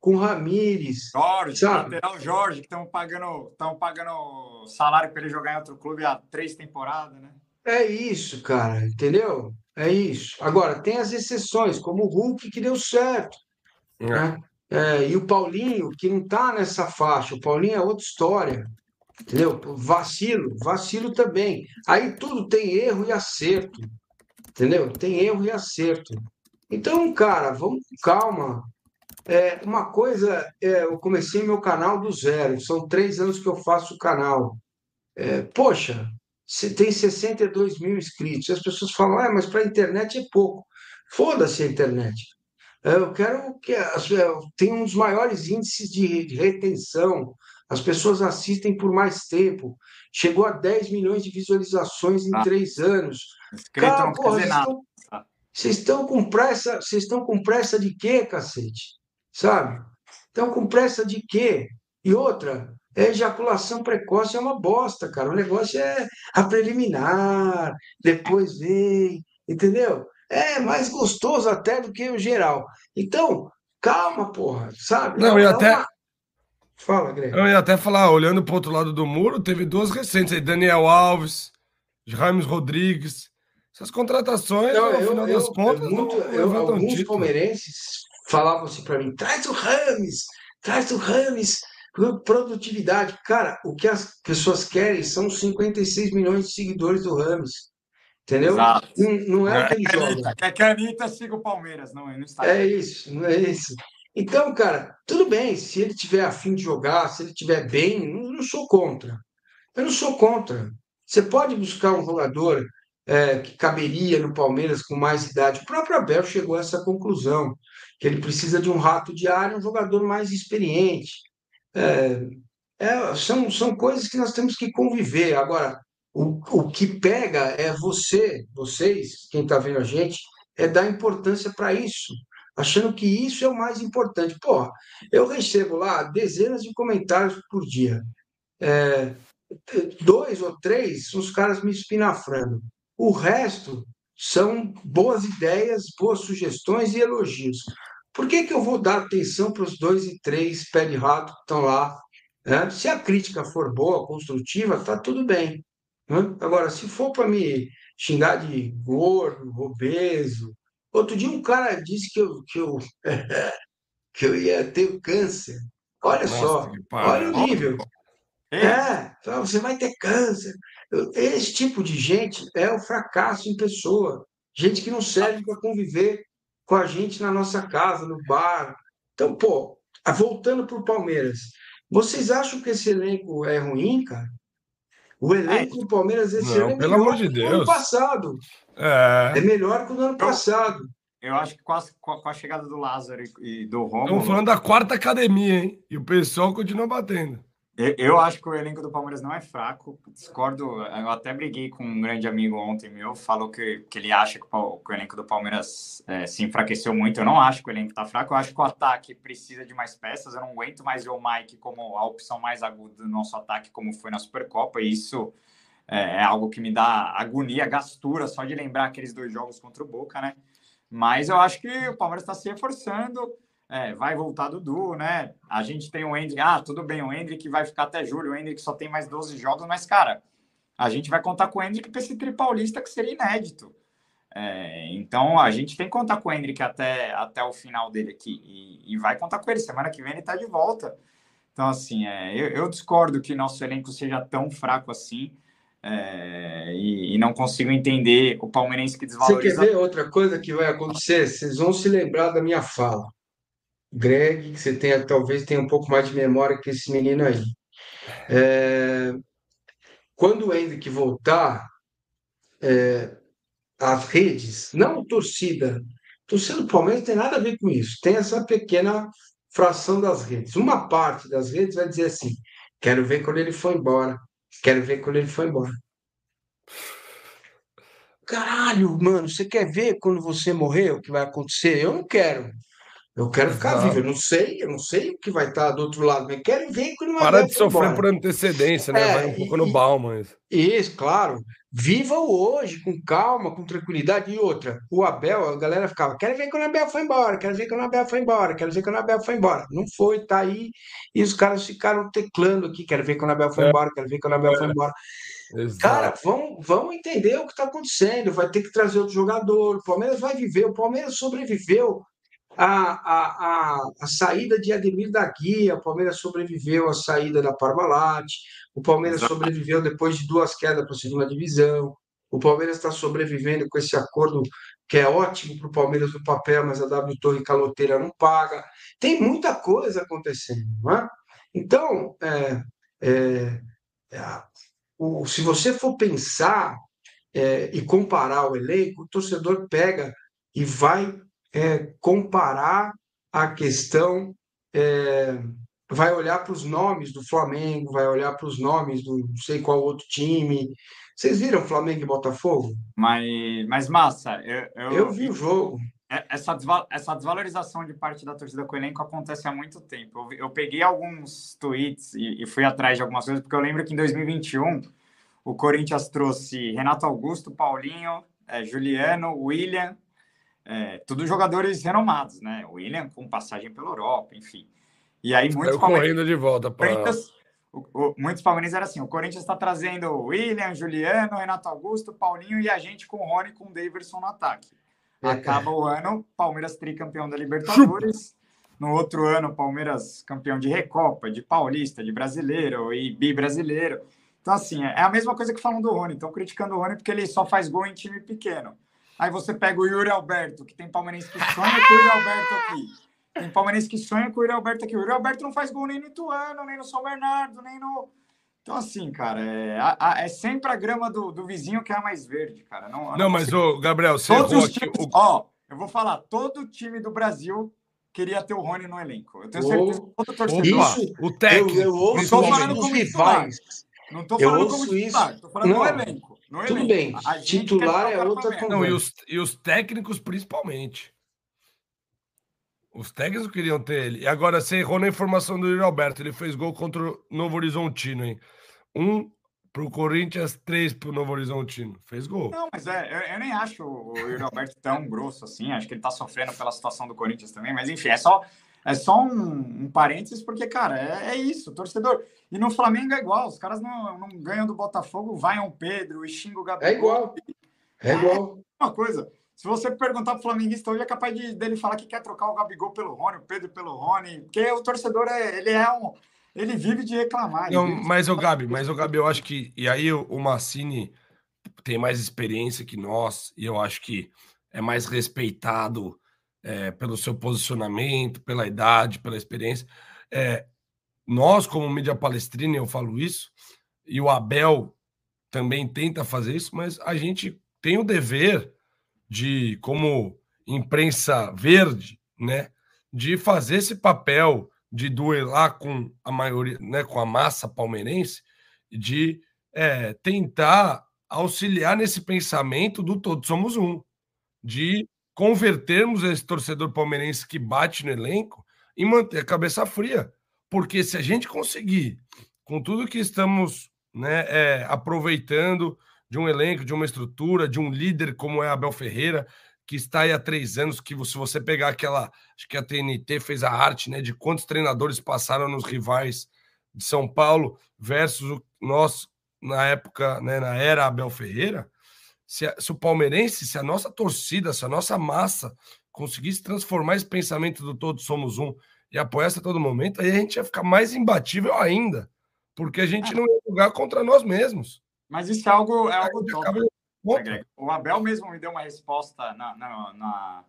com o Ramires. Jorge, sabe? lateral Jorge, que estão pagando, pagando salário para ele jogar em outro clube há três temporadas, né? É isso, cara, entendeu? É isso. Agora, tem as exceções, como o Hulk, que deu certo. É. Né? É, e o Paulinho, que não está nessa faixa. O Paulinho é outra história. Entendeu? Vacilo, vacilo também. Aí tudo tem erro e acerto. Entendeu? Tem erro e acerto. Então, cara, vamos com calma. É, uma coisa, é, eu comecei meu canal do zero. São três anos que eu faço o canal. É, poxa, você tem 62 mil inscritos. As pessoas falam, ah, mas para a internet é pouco. Foda-se a internet. Eu quero que as, tem um dos maiores índices de retenção. As pessoas assistem por mais tempo. Chegou a 10 milhões de visualizações em ah. três anos. Cara, porra, vocês, estão, vocês estão com pressa, vocês estão com pressa de quê, cacete? Sabe? Estão com pressa de quê? E outra, é, ejaculação precoce é uma bosta, cara. O negócio é a preliminar, depois vem, entendeu? É mais gostoso até do que o geral. Então, calma, porra, sabe? Não, e até. Uma... Fala, Greg. Eu ia até falar, olhando para o outro lado do muro, teve duas recentes aí: Daniel Alves, James Rodrigues. Essas contratações, não, no eu, final eu, das contas, muito, não, eu, alguns título. palmeirenses falavam assim para mim: traz o Rames, traz o Rames Produtividade. Cara, o que as pessoas querem são 56 milhões de seguidores do Rames. Entendeu? Exato. Não, não é, é o que ele joga. É que a Anitta siga o Palmeiras, não, não está. É isso, não é isso. Então, cara, tudo bem, se ele tiver afim de jogar, se ele tiver bem, não, não sou contra. Eu não sou contra. Você pode buscar um jogador é, que caberia no Palmeiras com mais idade. O próprio Abel chegou a essa conclusão, que ele precisa de um rato de área, um jogador mais experiente. É, é, são, são coisas que nós temos que conviver. Agora, o, o que pega é você, vocês, quem está vendo a gente, é dar importância para isso, achando que isso é o mais importante. Porra, eu recebo lá dezenas de comentários por dia. É, dois ou três são os caras me espinafrando. O resto são boas ideias, boas sugestões e elogios. Por que, que eu vou dar atenção para os dois e três pé de rato que estão lá? Né? Se a crítica for boa, construtiva, está tudo bem. Né? Agora, se for para me xingar de gordo, obeso. Outro dia um cara disse que eu, que eu, que eu ia ter câncer. Olha Nossa, só, olha o nível. É, você vai ter câncer. Esse tipo de gente é o fracasso em pessoa. Gente que não serve para conviver com a gente na nossa casa, no bar. Então, pô, voltando para o Palmeiras, vocês acham que esse elenco é ruim, cara? O elenco do Palmeiras esse não, ano é pelo amor de Deus. ano passado. É. é melhor que o do ano passado. Eu acho que com a, com a chegada do Lázaro e do Romulo... Estamos falando da quarta academia, hein? E o pessoal continua batendo. Eu acho que o elenco do Palmeiras não é fraco. Discordo. Eu até briguei com um grande amigo ontem meu, falou que, que ele acha que o, que o elenco do Palmeiras é, se enfraqueceu muito. Eu não acho que o elenco está fraco. Eu acho que o ataque precisa de mais peças. Eu não aguento mais ver o Mike como a opção mais aguda do nosso ataque, como foi na Supercopa. E isso é, é algo que me dá agonia, gastura, só de lembrar aqueles dois jogos contra o Boca, né? Mas eu acho que o Palmeiras está se reforçando é, vai voltar Dudu, né? A gente tem o Hendrick, ah, tudo bem, o Hendrick vai ficar até julho, o Hendrick só tem mais 12 jogos, mas, cara, a gente vai contar com o Hendrick para esse tripaulista que seria inédito. É, então, a gente tem que contar com o Hendrick até, até o final dele aqui, e, e vai contar com ele, semana que vem ele está de volta. Então, assim, é, eu, eu, discordo que nosso elenco seja tão fraco assim, é, e, e, não consigo entender o palmeirense que desvaloriza... Você quer ver outra coisa que vai acontecer? Vocês vão se lembrar da minha fala. Greg, que você tenha, talvez tenha um pouco mais de memória que esse menino aí. É, quando o Hendrick voltar, é, as redes, não torcida, torcida do Palmeiras tem nada a ver com isso, tem essa pequena fração das redes. Uma parte das redes vai dizer assim: quero ver quando ele foi embora, quero ver quando ele foi embora. Caralho, mano, você quer ver quando você morrer o que vai acontecer? Eu não quero. Eu quero ficar Exato. vivo. Eu não sei, eu não sei o que vai estar do outro lado, mas quero ver quando o Para de sofrer embora. por antecedência, né? É, Vai um pouco e- no Bauman. isso. Isso, claro. Viva o hoje, com calma, com tranquilidade. E outra, o Abel, a galera ficava, quero ver quando o Abel foi embora, quero ver quando o Abel foi embora, quero ver quando o Abel foi embora. Não foi, tá aí. E os caras ficaram teclando aqui, quero ver quando o Abel foi É. embora, quero ver quando o Abel foi embora. Cara, Exato. vamos, vamos entender o que está acontecendo. Vai ter que trazer outro jogador. O Palmeiras vai viver. O Palmeiras sobreviveu à, à, à, à saída de Ademir da Guia. O Palmeiras sobreviveu à saída da Parmalat. O Palmeiras Exato. sobreviveu depois de duas quedas para a segunda divisão. O Palmeiras está sobrevivendo com esse acordo que é ótimo para o Palmeiras no papel, mas a W Torre Caloteira não paga. Tem muita coisa acontecendo, não é? Então, é, é, é, o- se você for pensar é, e comparar o elenco, o torcedor pega e vai é, comparar a questão, é, vai olhar para os nomes do Flamengo, vai olhar para os nomes do não sei qual outro time. Vocês viram Flamengo e Botafogo? Mas, mas massa, eu, eu, Eu vi o jogo. é- essa, essa desvalorização de parte da torcida com o elenco acontece há muito tempo. Eu, eu peguei alguns tweets e, e fui atrás de algumas coisas, porque eu lembro que em 2021 o Corinthians trouxe Renato Augusto, Paulinho, eh, Juliano, William, eh, todos jogadores renomados, né? William com passagem pela Europa, enfim. E aí muitos correndo de volta para. O- o- muitos palmeirenses eram assim: o Corinthians está trazendo o William, Juliano, Renato Augusto, Paulinho e a gente com o Rony com o Daverson no ataque. É. Acaba o ano, Palmeiras tricampeão da Libertadores. No outro ano, Palmeiras campeão de Recopa, de Paulista, de Brasileiro e bi-brasileiro. Então, assim, é a mesma coisa que falam do Rony. Estão criticando o Rony porque ele só faz gol em time pequeno. Aí você pega o Yuri Alberto, que tem palmeirense que sonha com o Yuri Alberto aqui. Tem palmeirense que sonha com o Yuri Alberto aqui. O Yuri Alberto não faz gol nem no Ituano, nem no São Bernardo, nem no. Então, assim, cara, é, a- é sempre a grama do, do vizinho que é a mais verde, cara. Não, eu Não, mas, ô, Gabriel, você Todos errou os aqui. times, O... ó, eu vou falar, todo time do Brasil queria ter o Rony no elenco. Eu tenho certeza que todo torcedor. Isso, o técnico. eu, eu ouço Não tô isso falando como rivais. Não tô Eu falando como ouço titular, isso. tô falando no Não, elenco. No tudo elenco. bem. A Titular é outra pra Não, e conversa. os, e os técnicos principalmente. Os técnicos queriam ter ele. E agora você errou na informação do Yuri Alberto. Ele fez gol contra o Novo Horizontino, hein? Um pro Corinthians, três pro Novo Horizontino. Fez gol. Não, mas é, eu, eu nem acho o Yuri Alberto tão grosso assim. Acho que ele tá sofrendo pela situação do Corinthians também. Mas enfim, é só, é só um, um parênteses, porque, cara, é, é isso, torcedor. E no Flamengo é igual. Os caras não, não ganham do Botafogo, vai um Pedro e xinga o Gabigol. É igual. É igual. uma coisa. Se você perguntar pro flamenguista hoje, é capaz de, dele falar que quer trocar o Gabigol pelo Rony, o Pedro pelo Rony, porque o torcedor é, ele é um, ele vive de reclamar. Não, vive de- mas o Gabi, mas o Gabi, eu acho que. E aí o, o Massini tem mais experiência que nós, e eu acho que é mais respeitado é, pelo seu posicionamento, pela idade, pela experiência. É, nós, como mídia palestrina, eu falo isso, e o Abel também tenta fazer isso, mas a gente tem o dever de, como imprensa verde, né, de fazer esse papel de duelar com a maioria, né, com a massa palmeirense, de é, tentar auxiliar nesse pensamento do todos somos um, de convertermos esse torcedor palmeirense que bate no elenco e manter a cabeça fria, porque se a gente conseguir, com tudo que estamos né, é, aproveitando de um elenco, de uma estrutura, de um líder como é Abel Ferreira, que está aí há três anos, que se você pegar aquela, acho que a TNT fez a arte, né, de quantos treinadores passaram nos rivais de São Paulo versus o nós na época, né, na era Abel Ferreira, se, a, se o palmeirense, se a nossa torcida, se a nossa massa conseguisse transformar esse pensamento do todos somos um e apoiar a todo momento, aí a gente ia ficar mais imbatível ainda, porque a gente não ia jogar contra nós mesmos. Mas isso é algo, é algo acaba- né? O Abel mesmo me deu uma resposta na, na- na-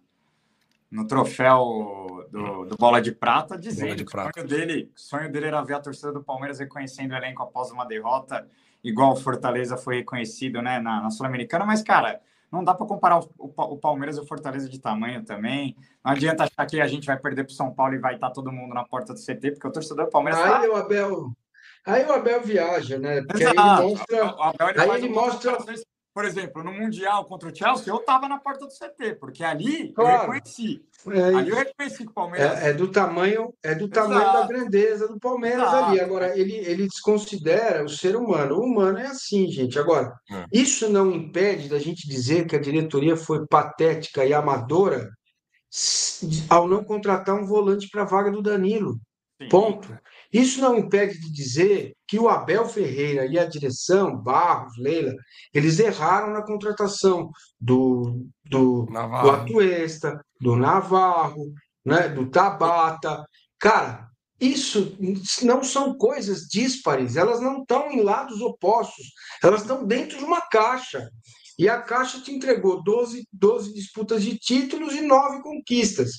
no troféu do, do Bola de Prata, dizendo de que Prata. o sonho dele, o sonho dele era ver a torcida do Palmeiras reconhecendo o elenco após uma derrota, igual o Fortaleza foi reconhecido né, na, na Sul-Americana. Mas, cara, não dá para comparar o, o, o, Palmeiras e o Fortaleza de tamanho também. Não adianta achar que a gente vai perder para o São Paulo e vai estar tá todo mundo na porta do CT, porque o torcedor do Palmeiras. Aí tá... o Abel. Aí o Abel viaja, né? Porque Exato. aí ele mostra. O ele aí ele mostra por exemplo, no Mundial contra o Chelsea, eu estava na porta do CT, porque ali claro. eu reconheci. É, ali eu reconheci que o Palmeiras. É, é, do tamanho, é do tamanho da grandeza do Palmeiras Exato. ali. Agora, ele, ele desconsidera o ser humano. O humano é assim, gente. Agora, é. isso não impede da gente dizer que a diretoria foi patética e amadora ao não contratar um volante para a vaga do Danilo. Sim. Ponto. Isso não impede de dizer que o Abel Ferreira e a direção, Barros, Leila, eles erraram na contratação do, do, do Atuesta, do Navarro, né, do Tabata. Cara, isso não são coisas díspares, elas não estão em lados opostos, elas estão dentro de uma caixa. E a caixa te entregou 12, 12 disputas de títulos e 9 conquistas.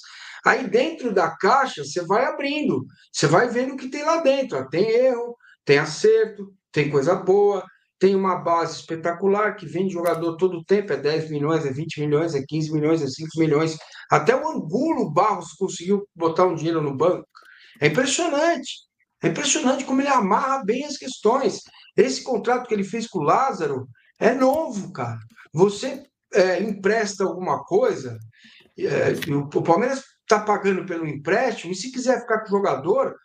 Aí dentro da caixa você vai abrindo, você vai vendo o que tem lá dentro. Tem erro, tem acerto, tem coisa boa, tem uma base espetacular que vende jogador todo tempo, é 10 milhões, é 20 milhões, é 15 milhões, é 5 milhões. Até o Angulo Barros conseguiu botar um dinheiro no banco. É impressionante. É impressionante como ele amarra bem as questões. Esse contrato que ele fez com o Lázaro é novo, cara. Você é, empresta alguma coisa, é, o Palmeiras está pagando pelo empréstimo, e se quiser ficar com o jogador,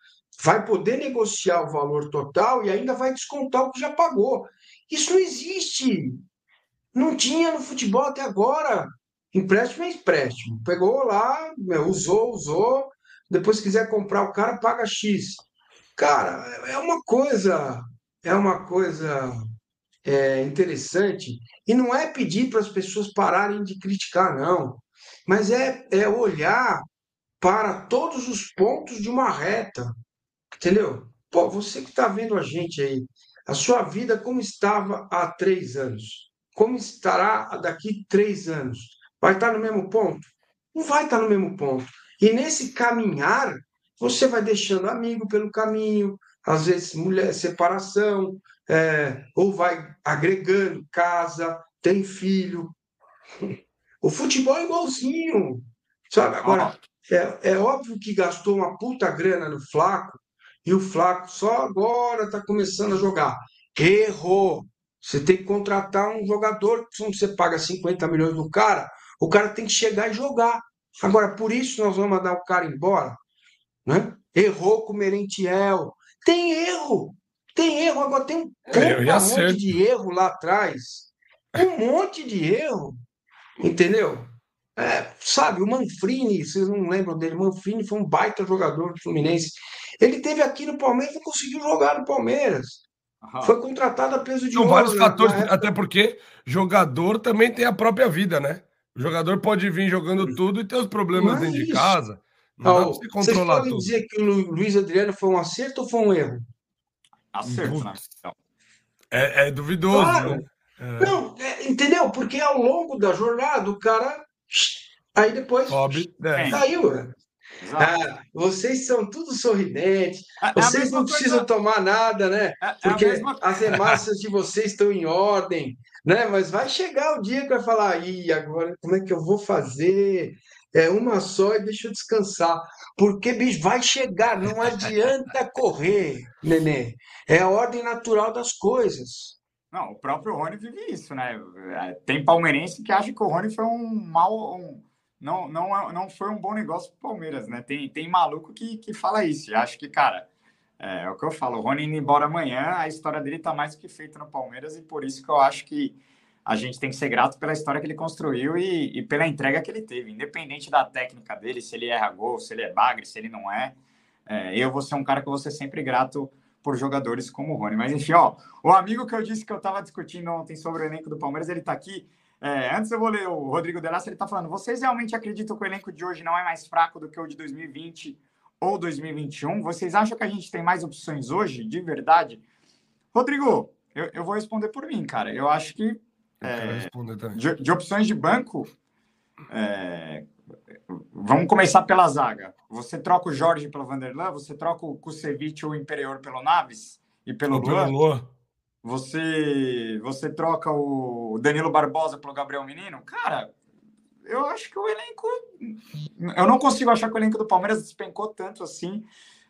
vai poder negociar o valor total e ainda vai descontar o que já pagou. Isso não existe. Não tinha no futebol até agora. Empréstimo é empréstimo. Pegou lá, usou, usou. Depois, se quiser comprar o cara, paga X. Cara, é uma coisa, é uma coisa é, interessante. E não é pedir para as pessoas pararem de criticar, não. Mas é, é olhar para todos os pontos de uma reta. Entendeu? Pô, você que está vendo a gente aí, a sua vida como estava há três anos, como estará daqui três anos? Vai estar no mesmo ponto? Não vai estar no mesmo ponto. E nesse caminhar, você vai deixando amigo pelo caminho, às vezes mulher, separação, é, ou vai agregando casa, tem filho. O futebol é igualzinho. Sabe? Agora, é, é óbvio que gastou uma puta grana no Flaco e o Flaco só agora está começando a jogar. Errou. Você tem que contratar um jogador, se você paga 50 milhões no cara, o cara tem que chegar e jogar. Agora, por isso nós vamos mandar o cara embora. Né? Errou com o Merentiel. Tem erro. Tem erro. Agora tem um, é, um monte de erro lá atrás. Um monte de erro. Entendeu? É, sabe, o Manfrini, vocês não lembram dele? Manfrini foi um baita jogador do Fluminense. Ele teve aqui no Palmeiras e conseguiu jogar no Palmeiras. Aham. Foi contratado a peso de São ouro. vários fatores, até porque jogador também tem a própria vida, né? O jogador pode vir jogando tudo e ter os problemas dentro de casa. Não, não dá pra você controlar vocês podem tudo. dizer que o Luiz Adriano foi um acerto ou foi um erro? Acerto, né? É, é duvidoso, claro. né? É. Não, é, entendeu? Porque ao longo da jornada o cara Aí depois Sobe, é. saiu. Ah, vocês são tudo sorridentes, é, é vocês não precisam coisa... tomar nada, né? É, Porque mesma... as hemácias de vocês estão em ordem, né? Mas vai chegar o dia que vai falar, aí agora como é que eu vou fazer? É uma só e deixa eu descansar. Porque, bicho, vai chegar, não adianta correr, nenê. É a ordem natural das coisas. Não, o próprio Rony vive isso, né? Tem palmeirense que acha que o Rony foi um mal. Um não, não, não foi um bom negócio para o Palmeiras, né? Tem, tem maluco que, que fala isso. E acho que, cara, é, é, o que eu falo. O Rony indo embora amanhã, a história dele está mais do que feita no Palmeiras e por isso que eu acho que a gente tem que ser grato pela história que ele construiu e, e pela entrega que ele teve, independente da técnica dele, se ele erra gol, se ele é bagre, se ele não é. é eu vou ser um cara que vou ser sempre grato por jogadores como o Rony. Mas enfim, ó, o amigo que eu disse que eu estava discutindo ontem sobre o elenco do Palmeiras, ele está aqui. É, antes eu vou ler o Rodrigo Delassi, ele está falando: vocês realmente acreditam que o elenco de hoje não é mais fraco do que o de 2020 ou 2021? Vocês acham que a gente tem mais opções hoje, de verdade? Rodrigo, eu, eu vou responder por mim, cara. Eu acho que é, de, de, opções de banco, é, vamos começar pela zaga. Você troca o Jorge pelo Vanderlan, você troca o Kusevich ou o Imperior pelo Naves e pelo Luan? você, você troca o Danilo Barbosa pelo Gabriel Menino, cara, eu acho que o elenco. Eu não consigo achar que o elenco do Palmeiras despencou tanto assim.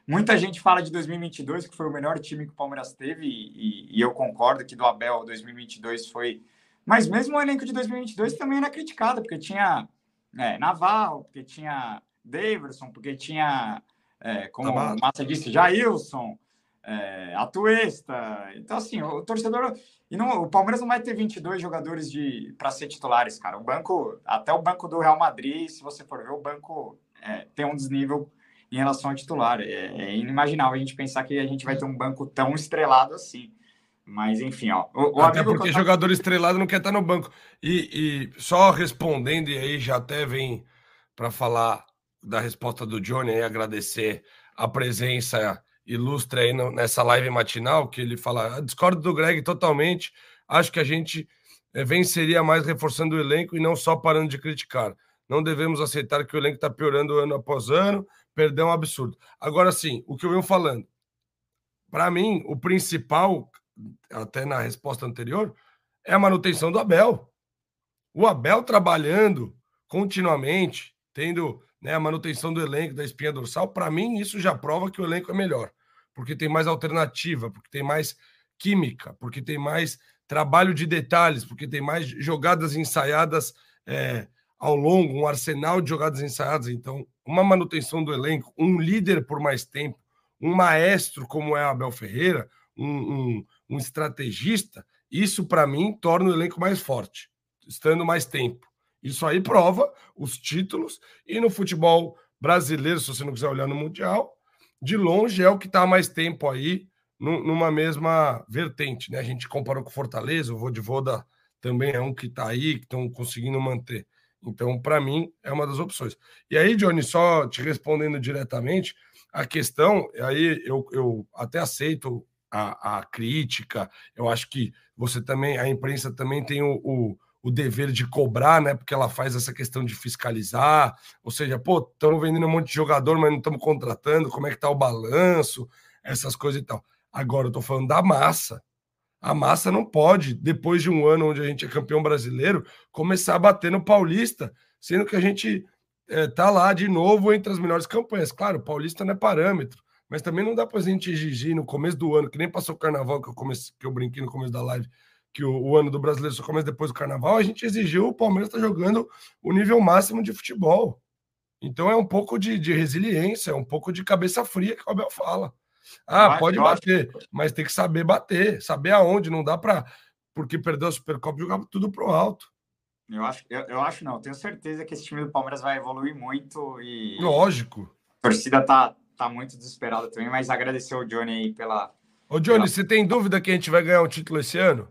Muita gente fala de 2022, que foi o melhor time que o Palmeiras teve, e, e eu concordo que do Abel 2022 foi. Mas mesmo o elenco de 2022 também era criticado, porque tinha é, Naval, porque tinha Daverson, porque tinha, é, como o Massa disse, Jailson, é, Atuesta. Então, assim, o torcedor. E não, o Palmeiras não vai ter 22 jogadores de para ser titulares, cara. O banco, até o banco do Real Madrid, se você for ver, o banco é, tem um desnível em relação ao titular. É, é, inimaginável a gente pensar que a gente vai ter um banco tão estrelado assim. Mas, enfim, ó. O, o até porque jogador estrelado não quer estar no banco. E, e só respondendo, e aí já até vem para falar da resposta do Johnny e agradecer a presença ilustre aí no, nessa live matinal, que ele fala: discordo do Greg totalmente, acho que a gente é, venceria mais reforçando o elenco e não só parando de criticar. Não devemos aceitar que o elenco está piorando ano após ano, perder é um absurdo. Agora sim, o que eu venho falando, para mim, o principal, até na resposta anterior, é a manutenção do Abel. O Abel trabalhando continuamente, tendo né, a manutenção do elenco, da espinha dorsal, para mim isso já prova que o elenco é melhor, porque tem mais alternativa, porque tem mais química, porque tem mais trabalho de detalhes, porque tem mais jogadas ensaiadas é, ao longo, um arsenal de jogadas ensaiadas. Então, uma manutenção do elenco, um líder por mais tempo, um maestro como é Abel Ferreira, um, um, um estrategista, isso para mim torna o elenco mais forte, estando mais tempo. Isso aí prova os títulos e no futebol brasileiro, se você não quiser olhar no Mundial, de longe é o que está mais tempo aí numa mesma vertente, né? A gente comparou com Fortaleza, o Vodivoda também é um que está aí, que estão conseguindo manter. Então, para mim, é uma das opções. E aí, Johnny, só te respondendo diretamente, a questão, aí eu, eu até aceito a, a crítica, eu acho que você também, a imprensa também tem o, o o dever de cobrar, né? Porque ela faz essa questão de fiscalizar, ou seja, pô, estamos vendendo um monte de jogador, mas não estamos contratando, como é que tá o balanço, essas coisas e tal. Agora eu tô falando da massa. A massa não pode, depois de um ano onde a gente é campeão brasileiro, começar a bater no Paulista, sendo que a gente é, tá lá de novo entre as melhores campanhas. Claro, o Paulista não é parâmetro, mas também não dá para a gente exigir no começo do ano, que nem passou o carnaval que eu, comece, que eu brinquei no começo da live, que o, o, ano do brasileiro só começa depois do carnaval, a gente exigiu o Palmeiras estar tá jogando o nível máximo de futebol. Então é um pouco de, de resiliência, é um pouco de cabeça fria que o Abel fala. Ah, pode bater, mas tem que saber bater, saber aonde, não dá para porque perdeu a Supercopa jogar tudo pro alto. Eu acho, eu, eu acho não, tenho certeza que esse time do Palmeiras vai evoluir muito e lógico. A torcida tá tá muito desesperada também, mas agradecer o Johnny aí pela Ô Johnny, pela... você tem dúvida que a gente vai ganhar o título esse ano?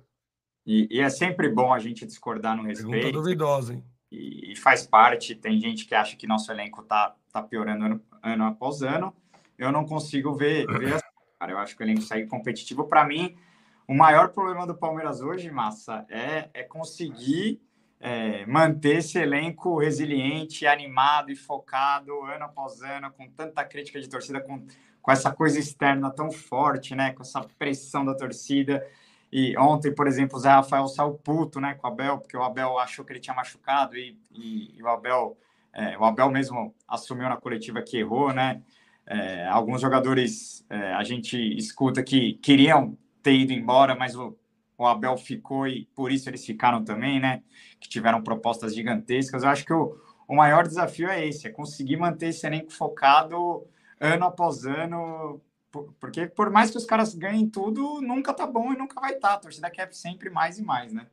E, e, é sempre bom a gente discordar no respeito. Pergunta duvidosa, hein? E, e, faz parte. Tem gente que acha que nosso elenco tá, tá piorando ano, ano após ano. Eu não consigo ver, ver assim, cara. Eu acho que o elenco segue competitivo. Para mim, o maior problema do Palmeiras hoje, Massa, é, é conseguir é, manter esse elenco resiliente, animado e focado ano após ano, com tanta crítica de torcida, com, com essa coisa externa tão forte, né? Com essa pressão da torcida. E ontem, por exemplo, o Zé Rafael saiu puto né, com o Abel, porque o Abel achou que ele tinha machucado e, e, e o, Abel, é, o Abel mesmo assumiu na coletiva que errou, né? É, alguns jogadores é, a gente escuta que queriam ter ido embora, mas o, o Abel ficou e por isso eles ficaram também, né? Que tiveram propostas gigantescas. Eu acho que o, o maior desafio é esse, é conseguir manter esse elenco focado ano após ano porque por mais que os caras ganhem tudo, nunca tá bom e nunca vai estar. Tá. A torcida quer sempre mais e mais, né?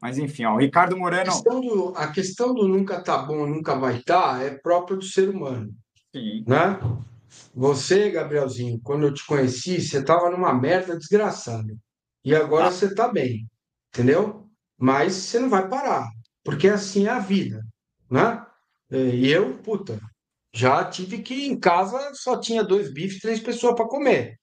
Mas enfim, ó, o Ricardo Moreno. A questão do, a questão do nunca tá bom, nunca vai estar tá, é própria do ser humano. Sim. Né? Você, Gabrielzinho, quando eu te conheci, você tava numa merda desgraçada. E agora ah. você tá bem, entendeu? Mas você não vai parar, porque assim é a vida, né? E eu, puta, já tive que ir em casa, só tinha dois bifes, três pessoas para comer.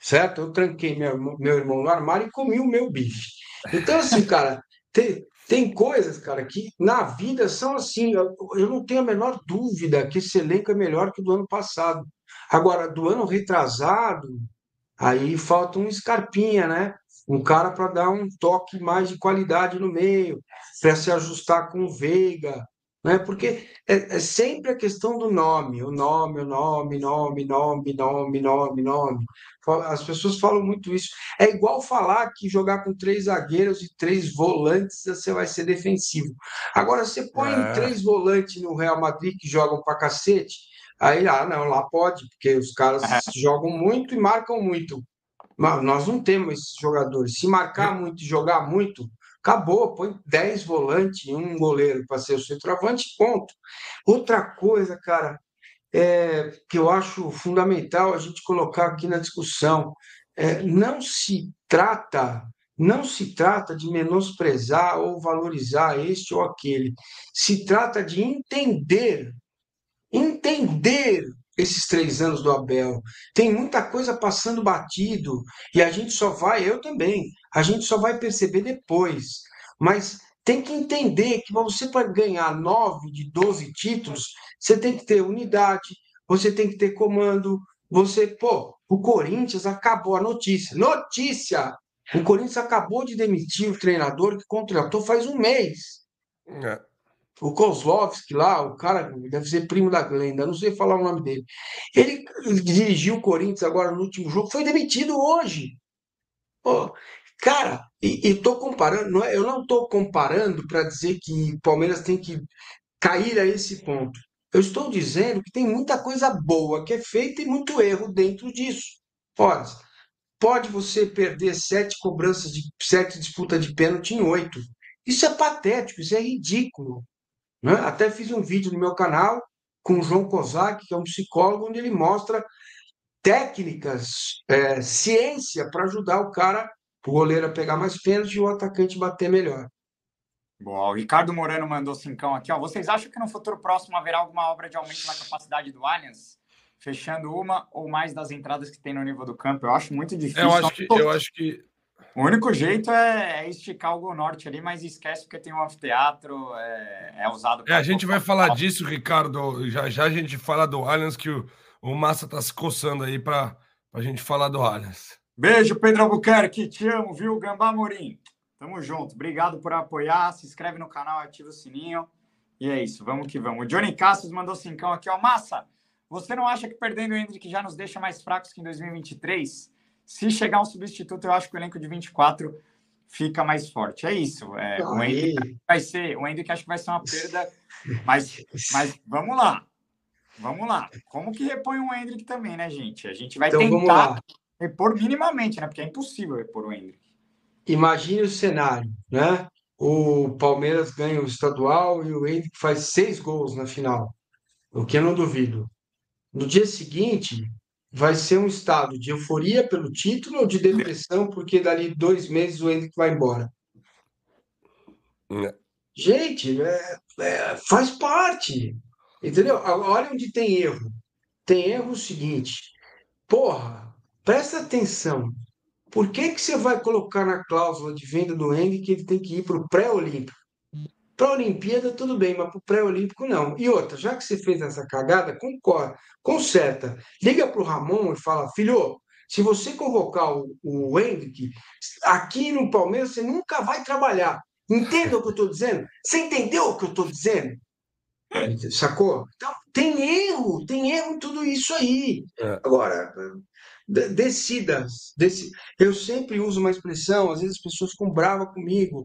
Certo? Eu tranquei meu, meu irmão no armário e comi o meu bife. Então, assim, cara, tem, tem coisas, cara, que na vida são assim. Eu, eu não tenho a menor dúvida que esse elenco é melhor que o do ano passado. Agora, do ano retrasado, aí falta um escarpinha, né? Um cara para dar um toque mais de qualidade no meio, para se ajustar com o Veiga, né? Porque é, é, sempre a questão do nome, o nome, o nome, nome, nome, nome, nome, nome. As pessoas falam muito isso. É igual falar que jogar com três zagueiros e três volantes você vai ser defensivo. Agora, você põe é. três volantes no Real Madrid que jogam para cacete, aí, ah, não, lá pode, porque os caras é. jogam muito e marcam muito. Nós não temos esses jogadores. Se marcar muito e jogar muito, acabou, põe 10 volantes e um goleiro para ser o centroavante, ponto. Outra coisa, cara, é, que eu acho fundamental a gente colocar aqui na discussão, é, não se trata não se trata de menosprezar ou valorizar este ou aquele. Se trata de entender, entender esses três anos do Abel. Tem muita coisa passando batido e a gente só vai, eu também, a gente só vai perceber depois. Mas tem que entender que você para ganhar nove de 12 títulos, você tem que ter unidade, você tem que ter comando, você, pô, o Corinthians acabou a notícia. Notícia! O Corinthians acabou de demitir o treinador que contratou faz um mês. É o Kozlovski lá, o cara deve ser primo da Glenda, não sei falar o nome dele. Ele dirigiu o Corinthians agora no último jogo, foi demitido hoje. Oh, cara, e, estou comparando, não é, eu não estou comparando para dizer que Palmeiras tem que cair a esse ponto. Eu estou dizendo que tem muita coisa boa que é feita e muito erro dentro disso. Olha, pode você perder sete cobranças de sete disputas de pênalti em oito. Isso é patético, isso é ridículo. Né? Até fiz um vídeo no meu canal com o João Kozak, que é um psicólogo, onde ele mostra técnicas, é, ciência para ajudar o cara, o goleiro a pegar mais pênalti e o atacante bater melhor. Bom, o Ricardo Moreno mandou cincão aqui. Ó. Vocês acham que no futuro próximo haverá alguma obra de aumento na capacidade do Allianz? Fechando uma ou mais das entradas que tem no nível do campo? Eu acho muito difícil. Eu acho que, eu acho que o único jeito é, é, esticar o Gol Norte ali, mas esquece porque tem um anfiteatro, é, é usado. É, a gente vai falar disso, Ricardo. Já já a gente fala do Allianz, que o, o Massa tá se coçando aí para a gente falar do Allianz. Beijo, Pedro Albuquerque. Te amo, viu, Gambá Morim? Tamo junto. Obrigado por apoiar. Se inscreve no canal, ativa o sininho. E é isso, vamos que vamos. O Johnny Cassius mandou cincão aqui, ó. Massa, você não acha que perdendo o Hendrick já nos deixa mais fracos que em 2023? Se chegar um substituto, eu acho que o elenco de 24 fica mais forte. É isso. É, o Hendrick vai ser, o Hendrick acho que vai ser uma perda, mas, mas vamos lá. Vamos lá. Como que repõe o Hendrick também, né, gente? A gente vai então, tentar repor minimamente, né? Porque é impossível repor o Hendrick. Imagine o cenário, né? O Palmeiras ganha o estadual e o Hendrick faz seis gols na final, o que eu não duvido. No dia seguinte, vai ser um estado de euforia pelo título ou de depressão, porque dali dois meses o Henrique vai embora? É. Gente, é, é, faz parte. Entendeu? Olha onde tem erro. Tem erro o seguinte. Porra, presta atenção. Por que, que você vai colocar na cláusula de venda do Henrique que ele tem que ir para o pré-olímpico? Para a Olimpíada, tudo bem, mas para o pré-olímpico, não. E outra, já que você fez essa cagada, concorda, conserta. Liga para o Ramon e fala: filho, se você convocar o, o Hendrick, aqui no Palmeiras você nunca vai trabalhar. Entenda o que eu estou dizendo? Você entendeu o que eu estou dizendo? Sacou? Então, tem erro, tem erro em tudo isso aí. É. Agora, decida, decida. Eu sempre uso uma expressão, às vezes as pessoas ficam bravas comigo.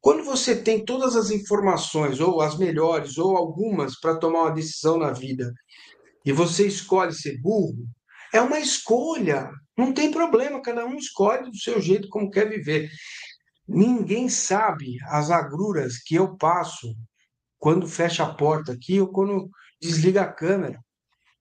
Quando você tem todas as informações, ou as melhores, ou algumas, para tomar uma decisão na vida, e você escolhe ser burro, é uma escolha. Não tem problema, cada um escolhe do seu jeito como quer viver. Ninguém sabe as agruras que eu passo quando fecha a porta aqui ou quando desliga a câmera.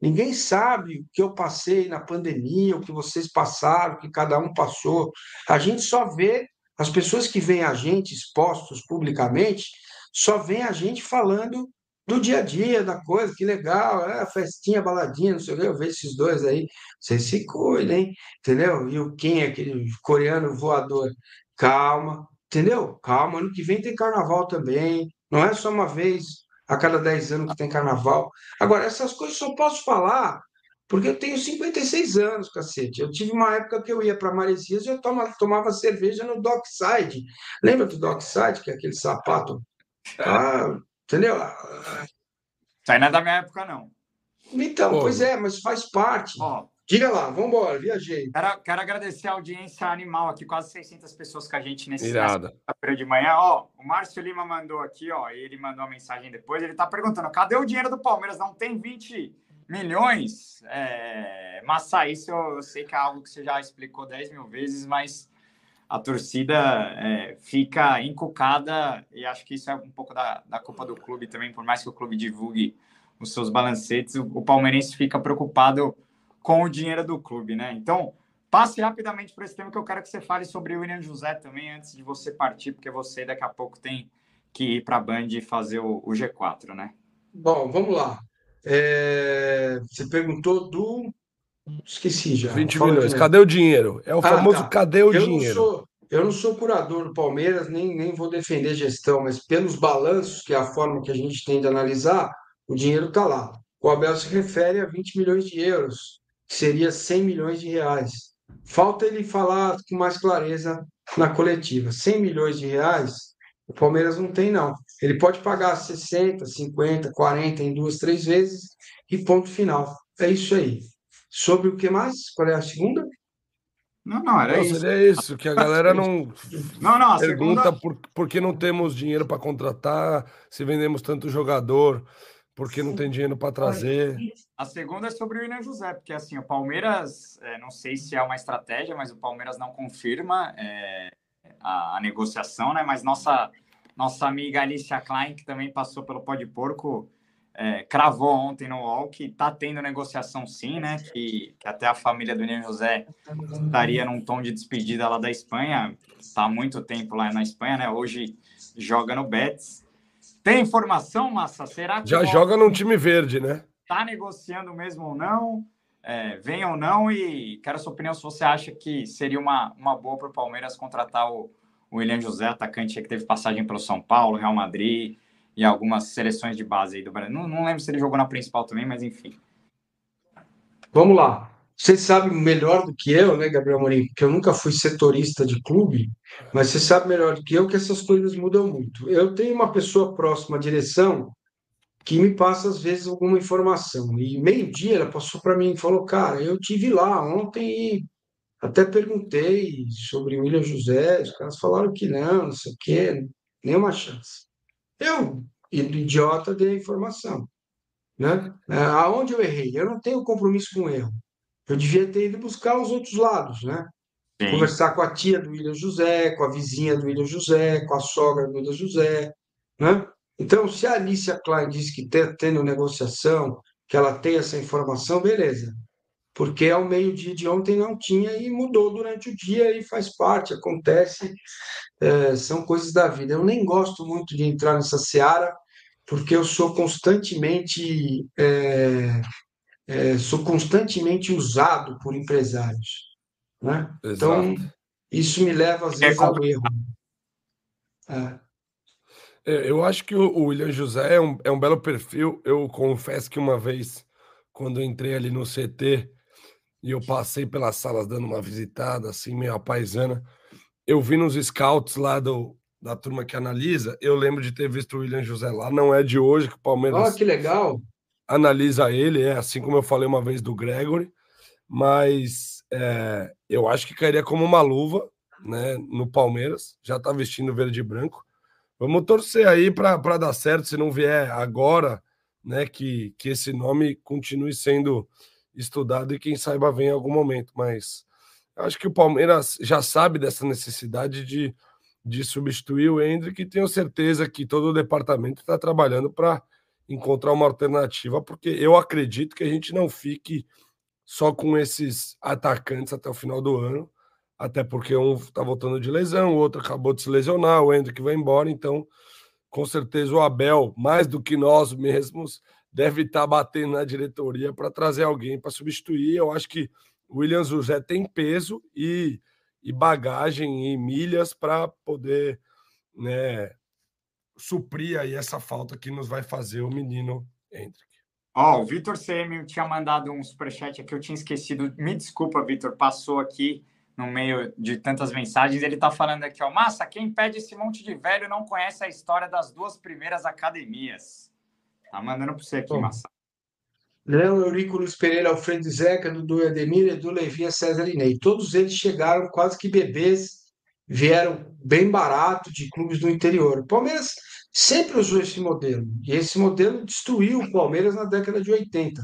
Ninguém sabe o que eu passei na pandemia, o que vocês passaram, o que cada um passou. A gente só vê as pessoas que veem a gente expostos publicamente, só veem a gente falando do dia a dia, da coisa, que legal, é, festinha, baladinha, não sei o que, eu vejo esses dois aí, vocês se cuidem, entendeu? E o Kim, aquele coreano voador, calma, entendeu? Calma, ano que vem tem carnaval também, não é só uma vez a cada 10 anos que tem carnaval. Agora, essas coisas só posso falar Porque eu tenho 56 anos, cacete. Eu tive uma época que eu ia para Maresias e eu tomava, tomava cerveja no Dockside. Lembra do Dockside, que é aquele sapato? Ah, entendeu? Isso aí não é da minha época, não. Então, Pô. pois é, mas faz parte. Ó, Diga lá, vamos embora, viajei. Quero, quero, agradecer a audiência animal aqui, quase 600 pessoas com a gente nesse feira de manhã. Ó, o Márcio Lima mandou aqui, ó, ele mandou uma mensagem depois, ele tá perguntando, cadê o dinheiro do Palmeiras? Não tem 20 milhões? É, Massa, isso eu, eu, sei que é algo que você já explicou 10 mil vezes, mas a torcida é, fica encucada e acho que isso é um pouco da, da culpa do clube também, por mais que o clube divulgue os seus balancetes, o, o palmeirense fica preocupado com o dinheiro do clube, né? Então, passe rapidamente para esse tema que eu quero que você fale sobre o William José também antes de você partir, porque você daqui a pouco tem que ir para a Band e fazer o, o, G4, né? Bom, vamos lá. É... Você perguntou do. Esqueci já. 20 milhões. Cadê o dinheiro? É o ah, famoso tá. cadê o eu dinheiro? Não sou, eu não sou curador do Palmeiras, nem, nem vou defender gestão, mas pelos balanços, que é a forma que a gente tem de analisar, o dinheiro está lá. O Abel se refere a 20 milhões de euros que seria 100 milhões de reais. Falta ele falar com mais clareza na coletiva. 100 milhões de reais, o Palmeiras não tem, não. Ele pode pagar 60, 50, 40 em duas, três vezes e ponto final. É isso aí. Sobre o que mais? Qual é a segunda? Não, não, era não, isso. Seria isso, que a galera não, não, não pergunta segunda... por, por que não temos dinheiro para contratar, se vendemos tanto jogador porque não tem dinheiro para trazer. A segunda é sobre o William José, porque assim, o Palmeiras, é, não sei se é uma estratégia, mas o Palmeiras não confirma é, a, a, negociação, né? Mas nossa, nossa amiga Alicia Klein, que também passou pelo pó de porco, é, cravou ontem no UOL que está tendo negociação sim, né? Que, que até a família do William José estaria num tom de despedida lá da Espanha. Está há muito tempo lá na Espanha, né? Hoje joga no Betis. Tem informação, Massa? Será que. Já joga num time verde, né? Está negociando mesmo ou não? É, vem ou não? E quero a sua opinião se você acha que seria uma, uma boa para o Palmeiras contratar o, o William José, atacante que teve passagem pelo São Paulo, Real Madrid e algumas seleções de base aí do Brasil. Não, não lembro se ele jogou na principal também, mas enfim. Vamos lá. Você sabe melhor do que eu, né, Gabriel Morim? Porque eu nunca fui setorista de clube, mas você sabe melhor do que eu que essas coisas mudam muito. Eu tenho uma pessoa próxima à direção que me passa, às vezes, alguma informação. E meio-dia ela passou para mim e falou: Cara, eu tive lá ontem e até perguntei sobre o William José. Os caras falaram que não, não sei o quê, nenhuma chance. Eu, idiota, dei a informação. Né? Aonde eu errei? Eu não tenho compromisso com erro. Eu devia ter ido buscar os outros lados, né? Sim. Conversar com a tia do William José, com a vizinha do William José, com a sogra do William José, né? Então, se a Alicia Klein disse que está tendo negociação, que ela tem essa informação, beleza. Porque ao meio-dia de ontem não tinha e mudou durante o dia e faz parte, acontece, é, são coisas da vida. Eu nem gosto muito de entrar nessa seara, porque eu sou constantemente é, é, sou constantemente usado por empresários. Né? Então, isso me leva, às vezes, ao erro. É. É, eu acho que o William José é um, é um belo perfil. Eu confesso que uma vez, quando eu entrei ali no CT e eu passei pelas salas dando uma visitada, assim, meio apaisana, eu vi nos scouts lá do, da turma que analisa, eu lembro de ter visto o William José lá. Não é de hoje que o Palmeiras. Oh, que legal! Analisa ele, é assim como eu falei uma vez do Gregory, mas é, eu acho que cairia como uma luva né, no Palmeiras, já está vestindo verde e branco. Vamos torcer aí para dar certo, se não vier agora, né, que, que esse nome continue sendo estudado e quem saiba vem em algum momento. Mas acho que o Palmeiras já sabe dessa necessidade de, de substituir o Hendrick e tenho certeza que todo o departamento está trabalhando para encontrar uma alternativa, porque eu acredito que a gente não fique só com esses atacantes até o final do ano, até porque um está voltando de lesão, o outro acabou de se lesionar, o Hendrick vai embora, então com certeza o Abel, mais do que nós mesmos, deve estar tá batendo na diretoria para trazer alguém para substituir. Eu acho que o William José tem peso e, e bagagem e milhas para poder né, suprir aí essa falta que nos vai fazer o menino Hendrick. Ó, oh, o Vitor CM tinha mandado um superchat aqui, eu tinha esquecido. Me desculpa, Vitor, passou aqui no meio de tantas mensagens. Ele tá falando aqui, ó. Massa, quem pede esse monte de velho não conhece a história das duas primeiras academias. Tá mandando para você aqui, Bom, Massa. Leão Eurico Luiz Pereira, Alfredo Zeca, Dudu Ademir, Edu Levinha, César Inei. Todos eles chegaram quase que bebês, vieram bem barato de clubes do interior. O Palmeiras sempre usou esse modelo. E esse modelo destruiu o Palmeiras na década de 80.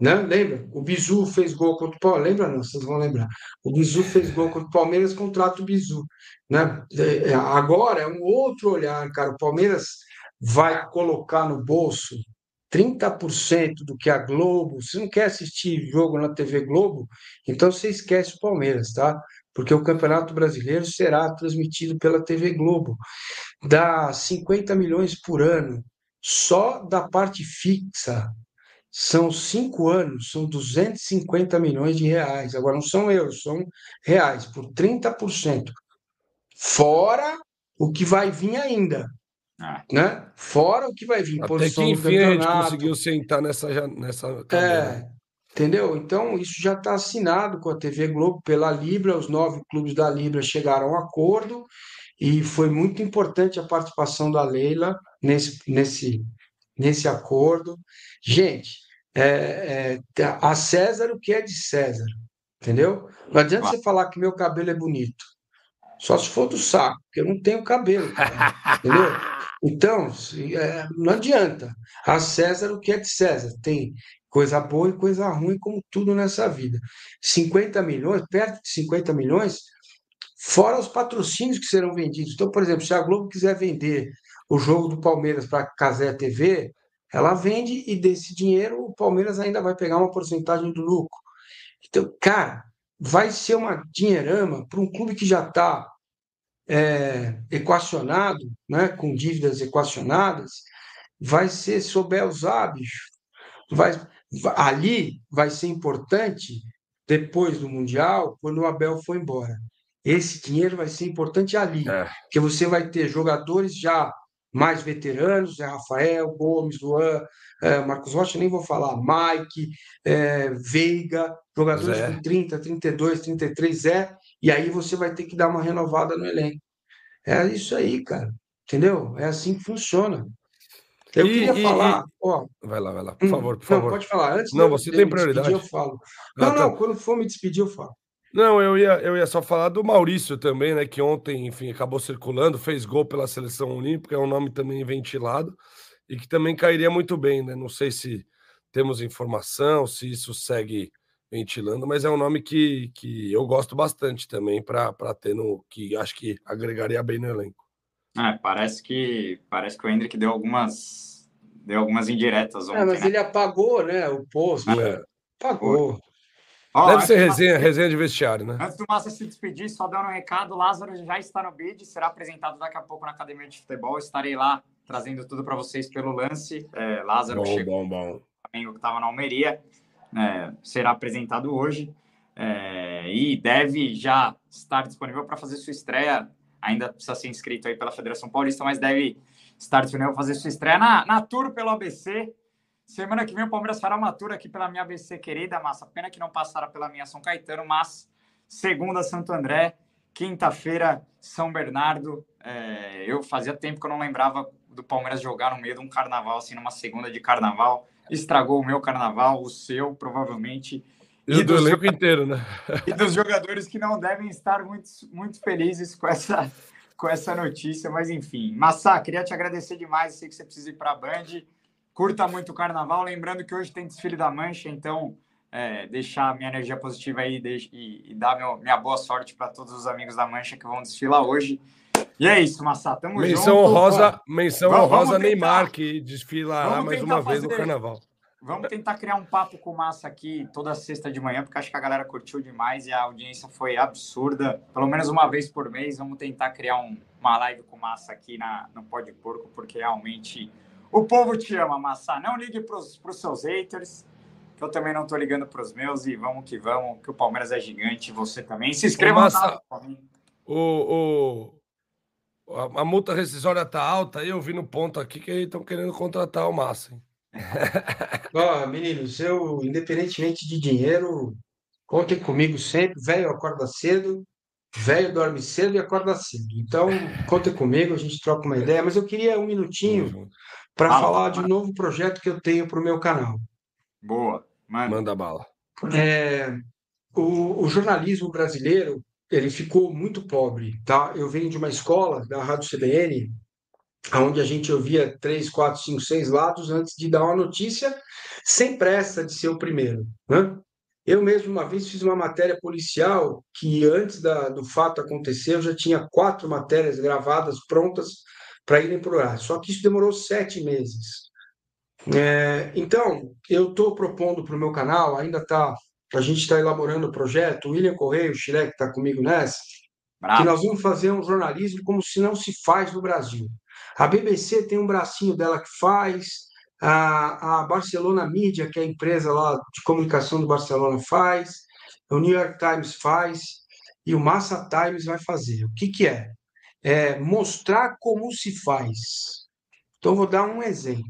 Né? Lembra? O Bizu fez gol contra o Palmeiras. Lembra não? Vocês vão lembrar. O Bizu fez gol contra o Palmeiras, contrata o Bizu. Né? É, é, agora é um outro olhar, cara. O Palmeiras vai colocar no bolso 30% do que a Globo. Se não quer assistir jogo na TV Globo, então você esquece o Palmeiras, tá? Porque o Campeonato Brasileiro será transmitido pela TV Globo. Dá 50 milhões por ano só da parte fixa. São cinco anos, são 250 milhões de reais. Agora não são euros, são reais, por 30%. Fora o que vai vir ainda. Ah. Né? Fora o que vai vir. Até que enfim a gente conseguiu sentar nessa, nessa É, entendeu? Então, isso já está assinado com a TV Globo pela Libra, os nove clubes da Libra chegaram a um acordo e foi muito importante a participação da Leila nesse, nesse, nesse acordo. Gente, é, é, a César o que é de César, entendeu? Não adianta você falar que meu cabelo é bonito. Só se for do saco, porque eu não tenho cabelo, cara, entendeu? Então, é, não adianta. A César o que é de César. Tem coisa boa e coisa ruim, como tudo nessa vida. 50 milhões, perto de 50 milhões, fora os patrocínios que serão vendidos. Então, por exemplo, se a Globo quiser vender o jogo do Palmeiras para a Casé TV, ela vende e desse dinheiro o Palmeiras ainda vai pegar uma porcentagem do lucro. Então, cara, vai ser uma dinheirama para um clube que já está é, equacionado, né, com dívidas equacionadas, vai ser souber usar, bicho. Vai, ali vai ser importante depois do Mundial, quando o Abel for embora. Esse dinheiro vai ser importante ali, é. porque você vai ter jogadores já mais veteranos, é Rafael, Gomes, Luan, é, Marcos Rocha, nem vou falar, Mike, é, Veiga, jogadores Zé. com 30, 32, 33, é, e aí você vai ter que dar uma renovada no elenco. É isso aí, cara. Entendeu? É assim que funciona. Eu e, queria e, falar, e... ó. Vai lá, vai lá, por hum, favor, por favor. Não, pode falar. Antes não, você tem prioridade. Despedir, eu falo. Não, ah, tá. não, quando for me despedir, eu falo. Não, eu ia, eu ia só falar do Maurício também, né? Que ontem, enfim, acabou circulando, fez gol pela seleção olímpica, é um nome também ventilado e que também cairia muito bem, né? Não sei se temos informação, se isso segue ventilando, mas é um nome que, que eu gosto bastante também para ter no que acho que agregaria bem no elenco. É, parece que parece que o Hendrick deu algumas deu algumas indiretas ontem. É, mas né? ele apagou, né, o post. É. Apagou. Oh, Deve ser resenha, resenha de vestiário, né? Antes do Massa se despedir, só dando um recado, Lázaro já está no bid, será apresentado daqui a pouco na Academia de Futebol. Estarei lá trazendo tudo para vocês pelo lance. É, Lázaro bom, chegou, bom, bom. que estava na Almeria, é, será apresentado hoje é, e deve já estar disponível para fazer sua estreia. Ainda precisa ser inscrito aí pela Federação Paulista, mas deve estar disponível para fazer sua estreia na, na Tour pelo ABC. Semana que vem o Palmeiras fará uma tour aqui pela minha ABC querida, massa. Pena que não passara pela minha São Caetano, mas segunda Santo André, quinta-feira São Bernardo. É, eu fazia tempo que eu não lembrava do Palmeiras jogar no meio de um carnaval, assim, numa segunda de carnaval estragou o meu carnaval, o seu, provavelmente. E, e do elenco inteiro, né? e dos jogadores que não devem estar muito, muito felizes com essa, com essa notícia, mas enfim. Massa, queria te agradecer demais. Sei que você precisa ir para a Band. Curta muito o carnaval. Lembrando que hoje tem desfile da Mancha, então é, deixar minha energia positiva aí e, e dar meu, minha boa sorte para todos os amigos da Mancha que vão desfilar hoje. E é isso, Massa. Tamo menção junto. Honrosa, menção vamos, honrosa vamos Neymar, que desfilará mais uma vez no carnaval. Vamos tentar criar um papo com Massa aqui toda sexta de manhã, porque acho que a galera curtiu demais e a audiência foi absurda. Pelo menos uma vez por mês, vamos tentar criar um, uma live com Massa aqui na, no Pode Porco, porque realmente o povo te ama, Massa. Não ligue para os seus haters, que eu também não estou ligando para os meus, e vamos que vamos, que o Palmeiras é gigante, você também. Se inscreva Ô, Massa, o, o, a, a multa rescisória tá alta, aí eu vi no ponto aqui que estão querendo contratar o Massa. Hein? Ó, meninos, eu, independentemente de dinheiro, contem comigo sempre. Velho acorda cedo, velho dorme cedo e acorda cedo. Então, contem comigo, a gente troca uma ideia. Mas eu queria um minutinho para falar de um novo projeto que eu tenho para o meu canal. Boa, manda, manda bala. É, o, o jornalismo brasileiro ele ficou muito pobre, tá? Eu venho de uma escola da Rádio CBN, onde a gente ouvia três, quatro, cinco, seis lados antes de dar uma notícia, sem pressa de ser o primeiro, né? Eu mesmo uma vez fiz uma matéria policial que antes da, do fato acontecer eu já tinha quatro matérias gravadas prontas para irem para o ar. Só que isso demorou sete meses. É, então eu estou propondo para o meu canal, ainda está a gente está elaborando o projeto, o William Correia, o Chile, que está comigo nessa, Bravo. que nós vamos fazer um jornalismo como se não se faz no Brasil. A BBC tem um bracinho dela que faz, a, a Barcelona Media, que é a empresa lá de comunicação do Barcelona, faz, o New York Times faz, e o Massa Times vai fazer. O que, que é? É mostrar como se faz. Então, vou dar um exemplo.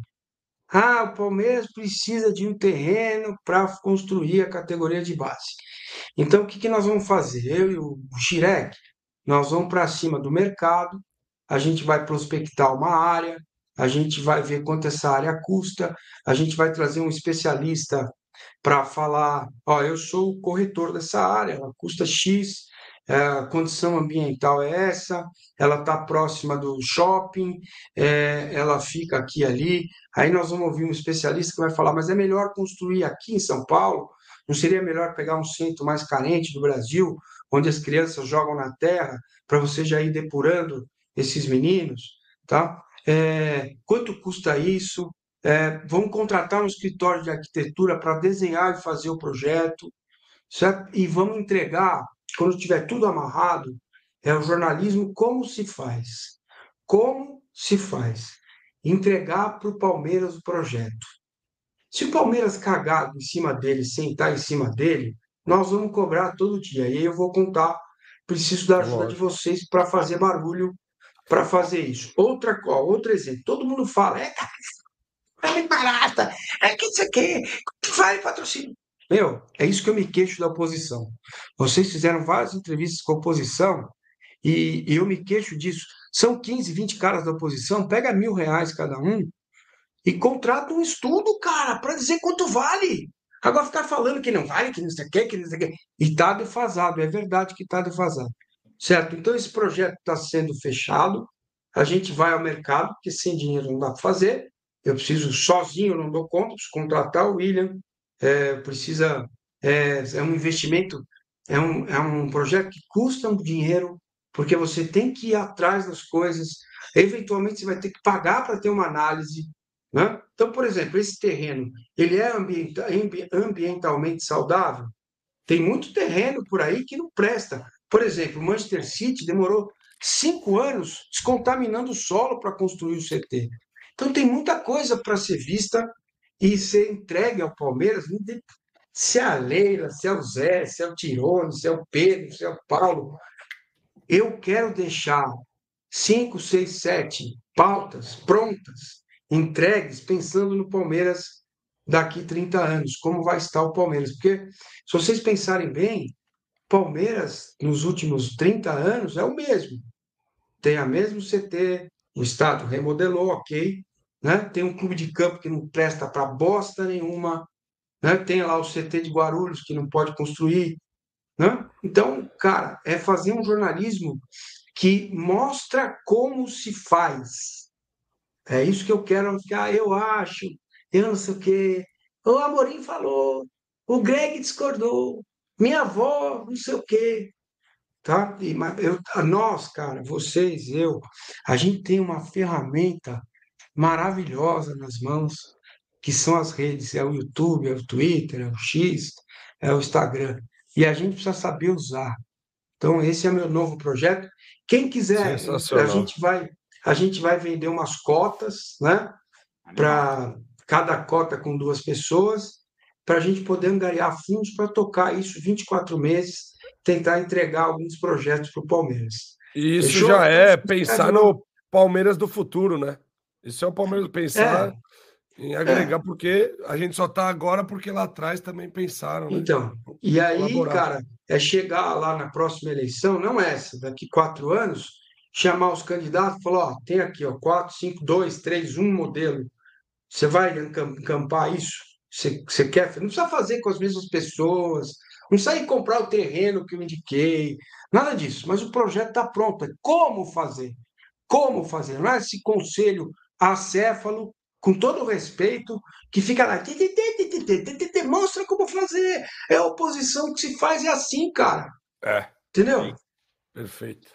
Ah, o Palmeiras precisa de um terreno para construir a categoria de base. Então, o que, que nós vamos fazer? Eu e o Xirek, nós vamos para cima do mercado, a gente vai prospectar uma área, a gente vai ver quanto essa área custa, a gente vai trazer um especialista para falar, ó, eu sou o corretor dessa área, ela custa X, é, a condição ambiental é essa, ela está próxima do shopping, é, ela fica aqui ali. Aí nós vamos ouvir um especialista que vai falar, mas é melhor construir aqui em São Paulo? Não seria melhor pegar um centro mais carente do Brasil, onde as crianças jogam na terra, para você já ir depurando esses meninos? Tá? É, quanto custa isso? É, vamos contratar um escritório de arquitetura para desenhar e fazer o projeto, certo? E vamos entregar quando tiver tudo amarrado, é o jornalismo como se faz. Como se faz. Entregar para o Palmeiras o projeto. Se o Palmeiras cagar em cima dele, sentar em cima dele, nós vamos cobrar todo dia. E aí eu vou contar, preciso da ajuda de vocês para fazer barulho para fazer isso. Outra, ó, outro exemplo. Todo mundo fala, é, é barata, é que isso aqui, vale patrocínio. Meu, é isso que eu me queixo da oposição. Vocês fizeram várias entrevistas com a oposição e, e eu me queixo disso. São 15, 20 caras da oposição, pega mil reais cada um e contrata um estudo, cara, para dizer quanto vale. Agora ficar falando que não vale, que não sei o que, que não sei o que. E está defasado, é verdade que está defasado. Certo? Então esse projeto está sendo fechado, a gente vai ao mercado, porque sem dinheiro não dá para fazer. Eu preciso sozinho, não dou conta, preciso contratar o William, é, precisa é, é um investimento, é um, é um projeto que custa um dinheiro, porque você tem que ir atrás das coisas, eventualmente você vai ter que pagar para ter uma análise. Né? Então, por exemplo, esse terreno, ele é ambienta, ambientalmente saudável? Tem muito terreno por aí que não presta. Por exemplo, o Manchester City demorou cinco anos descontaminando o solo para construir o CT. Então tem muita coisa para ser vista e ser entregue ao Palmeiras, se é a Leila, se é o Zé, se é o Tirone, se é o Pedro, se é o Paulo. Eu quero deixar cinco, seis, sete pautas prontas, entregues, pensando no Palmeiras daqui 30 anos, como vai estar o Palmeiras. Porque, se vocês pensarem bem, Palmeiras, nos últimos 30 anos, é o mesmo. Tem a mesmo CT, o Estado remodelou, ok, né? Tem um clube de campo que não presta para bosta nenhuma, né? Tem lá o CT de Guarulhos que não pode construir, né? Então, cara, é fazer um jornalismo que mostra como se faz. É isso que eu quero ficar, eu acho, eu não sei o quê. O Amorim falou, o Greg discordou, minha avó, não sei o quê. Tá? E, eu, nós, cara, vocês, eu, a gente tem uma ferramenta maravilhosa nas mãos, que são as redes, é o YouTube, é o Twitter, é o X, é o Instagram. E a gente precisa saber usar. Então, esse é meu novo projeto. Quem quiser, a gente vai a gente vai vender umas cotas, né? Para cada cota com duas pessoas, para a gente poder angariar fundos para tocar isso 24 meses, tentar entregar alguns projetos para o Palmeiras. E isso Fechou? já é pensar no Palmeiras do futuro, né? Isso é o Palmeiras pensar é. em agregar, é. porque a gente só está agora porque lá atrás também pensaram. Né? Então, e aí, cara, é chegar lá na próxima eleição, não essa, daqui quatro anos, chamar os candidatos e falar: ó, tem aqui, ó, quatro, cinco, dois, três, um modelo. Você vai encampar isso? Você, você quer? Não precisa fazer com as mesmas pessoas, não precisa ir comprar o terreno que eu indiquei, nada disso. Mas o projeto está pronto. É como fazer? Como fazer? Não é esse conselho acéfalo com todo o respeito, que fica lá, mostra como fazer. É a oposição que se faz, é assim, cara. É. Entendeu? Perfeito.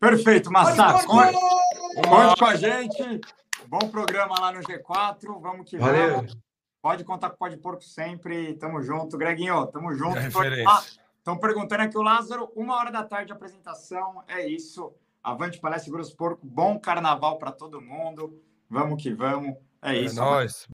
Perfeito, Massaro. Conte, com a gente. Bom programa lá no G4. Vamos que Valeu. vamos. Pode contar com o Pode Porco sempre. Tamo junto. Greginho, tamo junto. Estão ah, perguntando aqui o Lázaro. Uma hora da tarde apresentação. É isso. Avante Palestra Grosso Porco. Bom carnaval para todo mundo. Vamos que vamos. É, é isso. Nóis.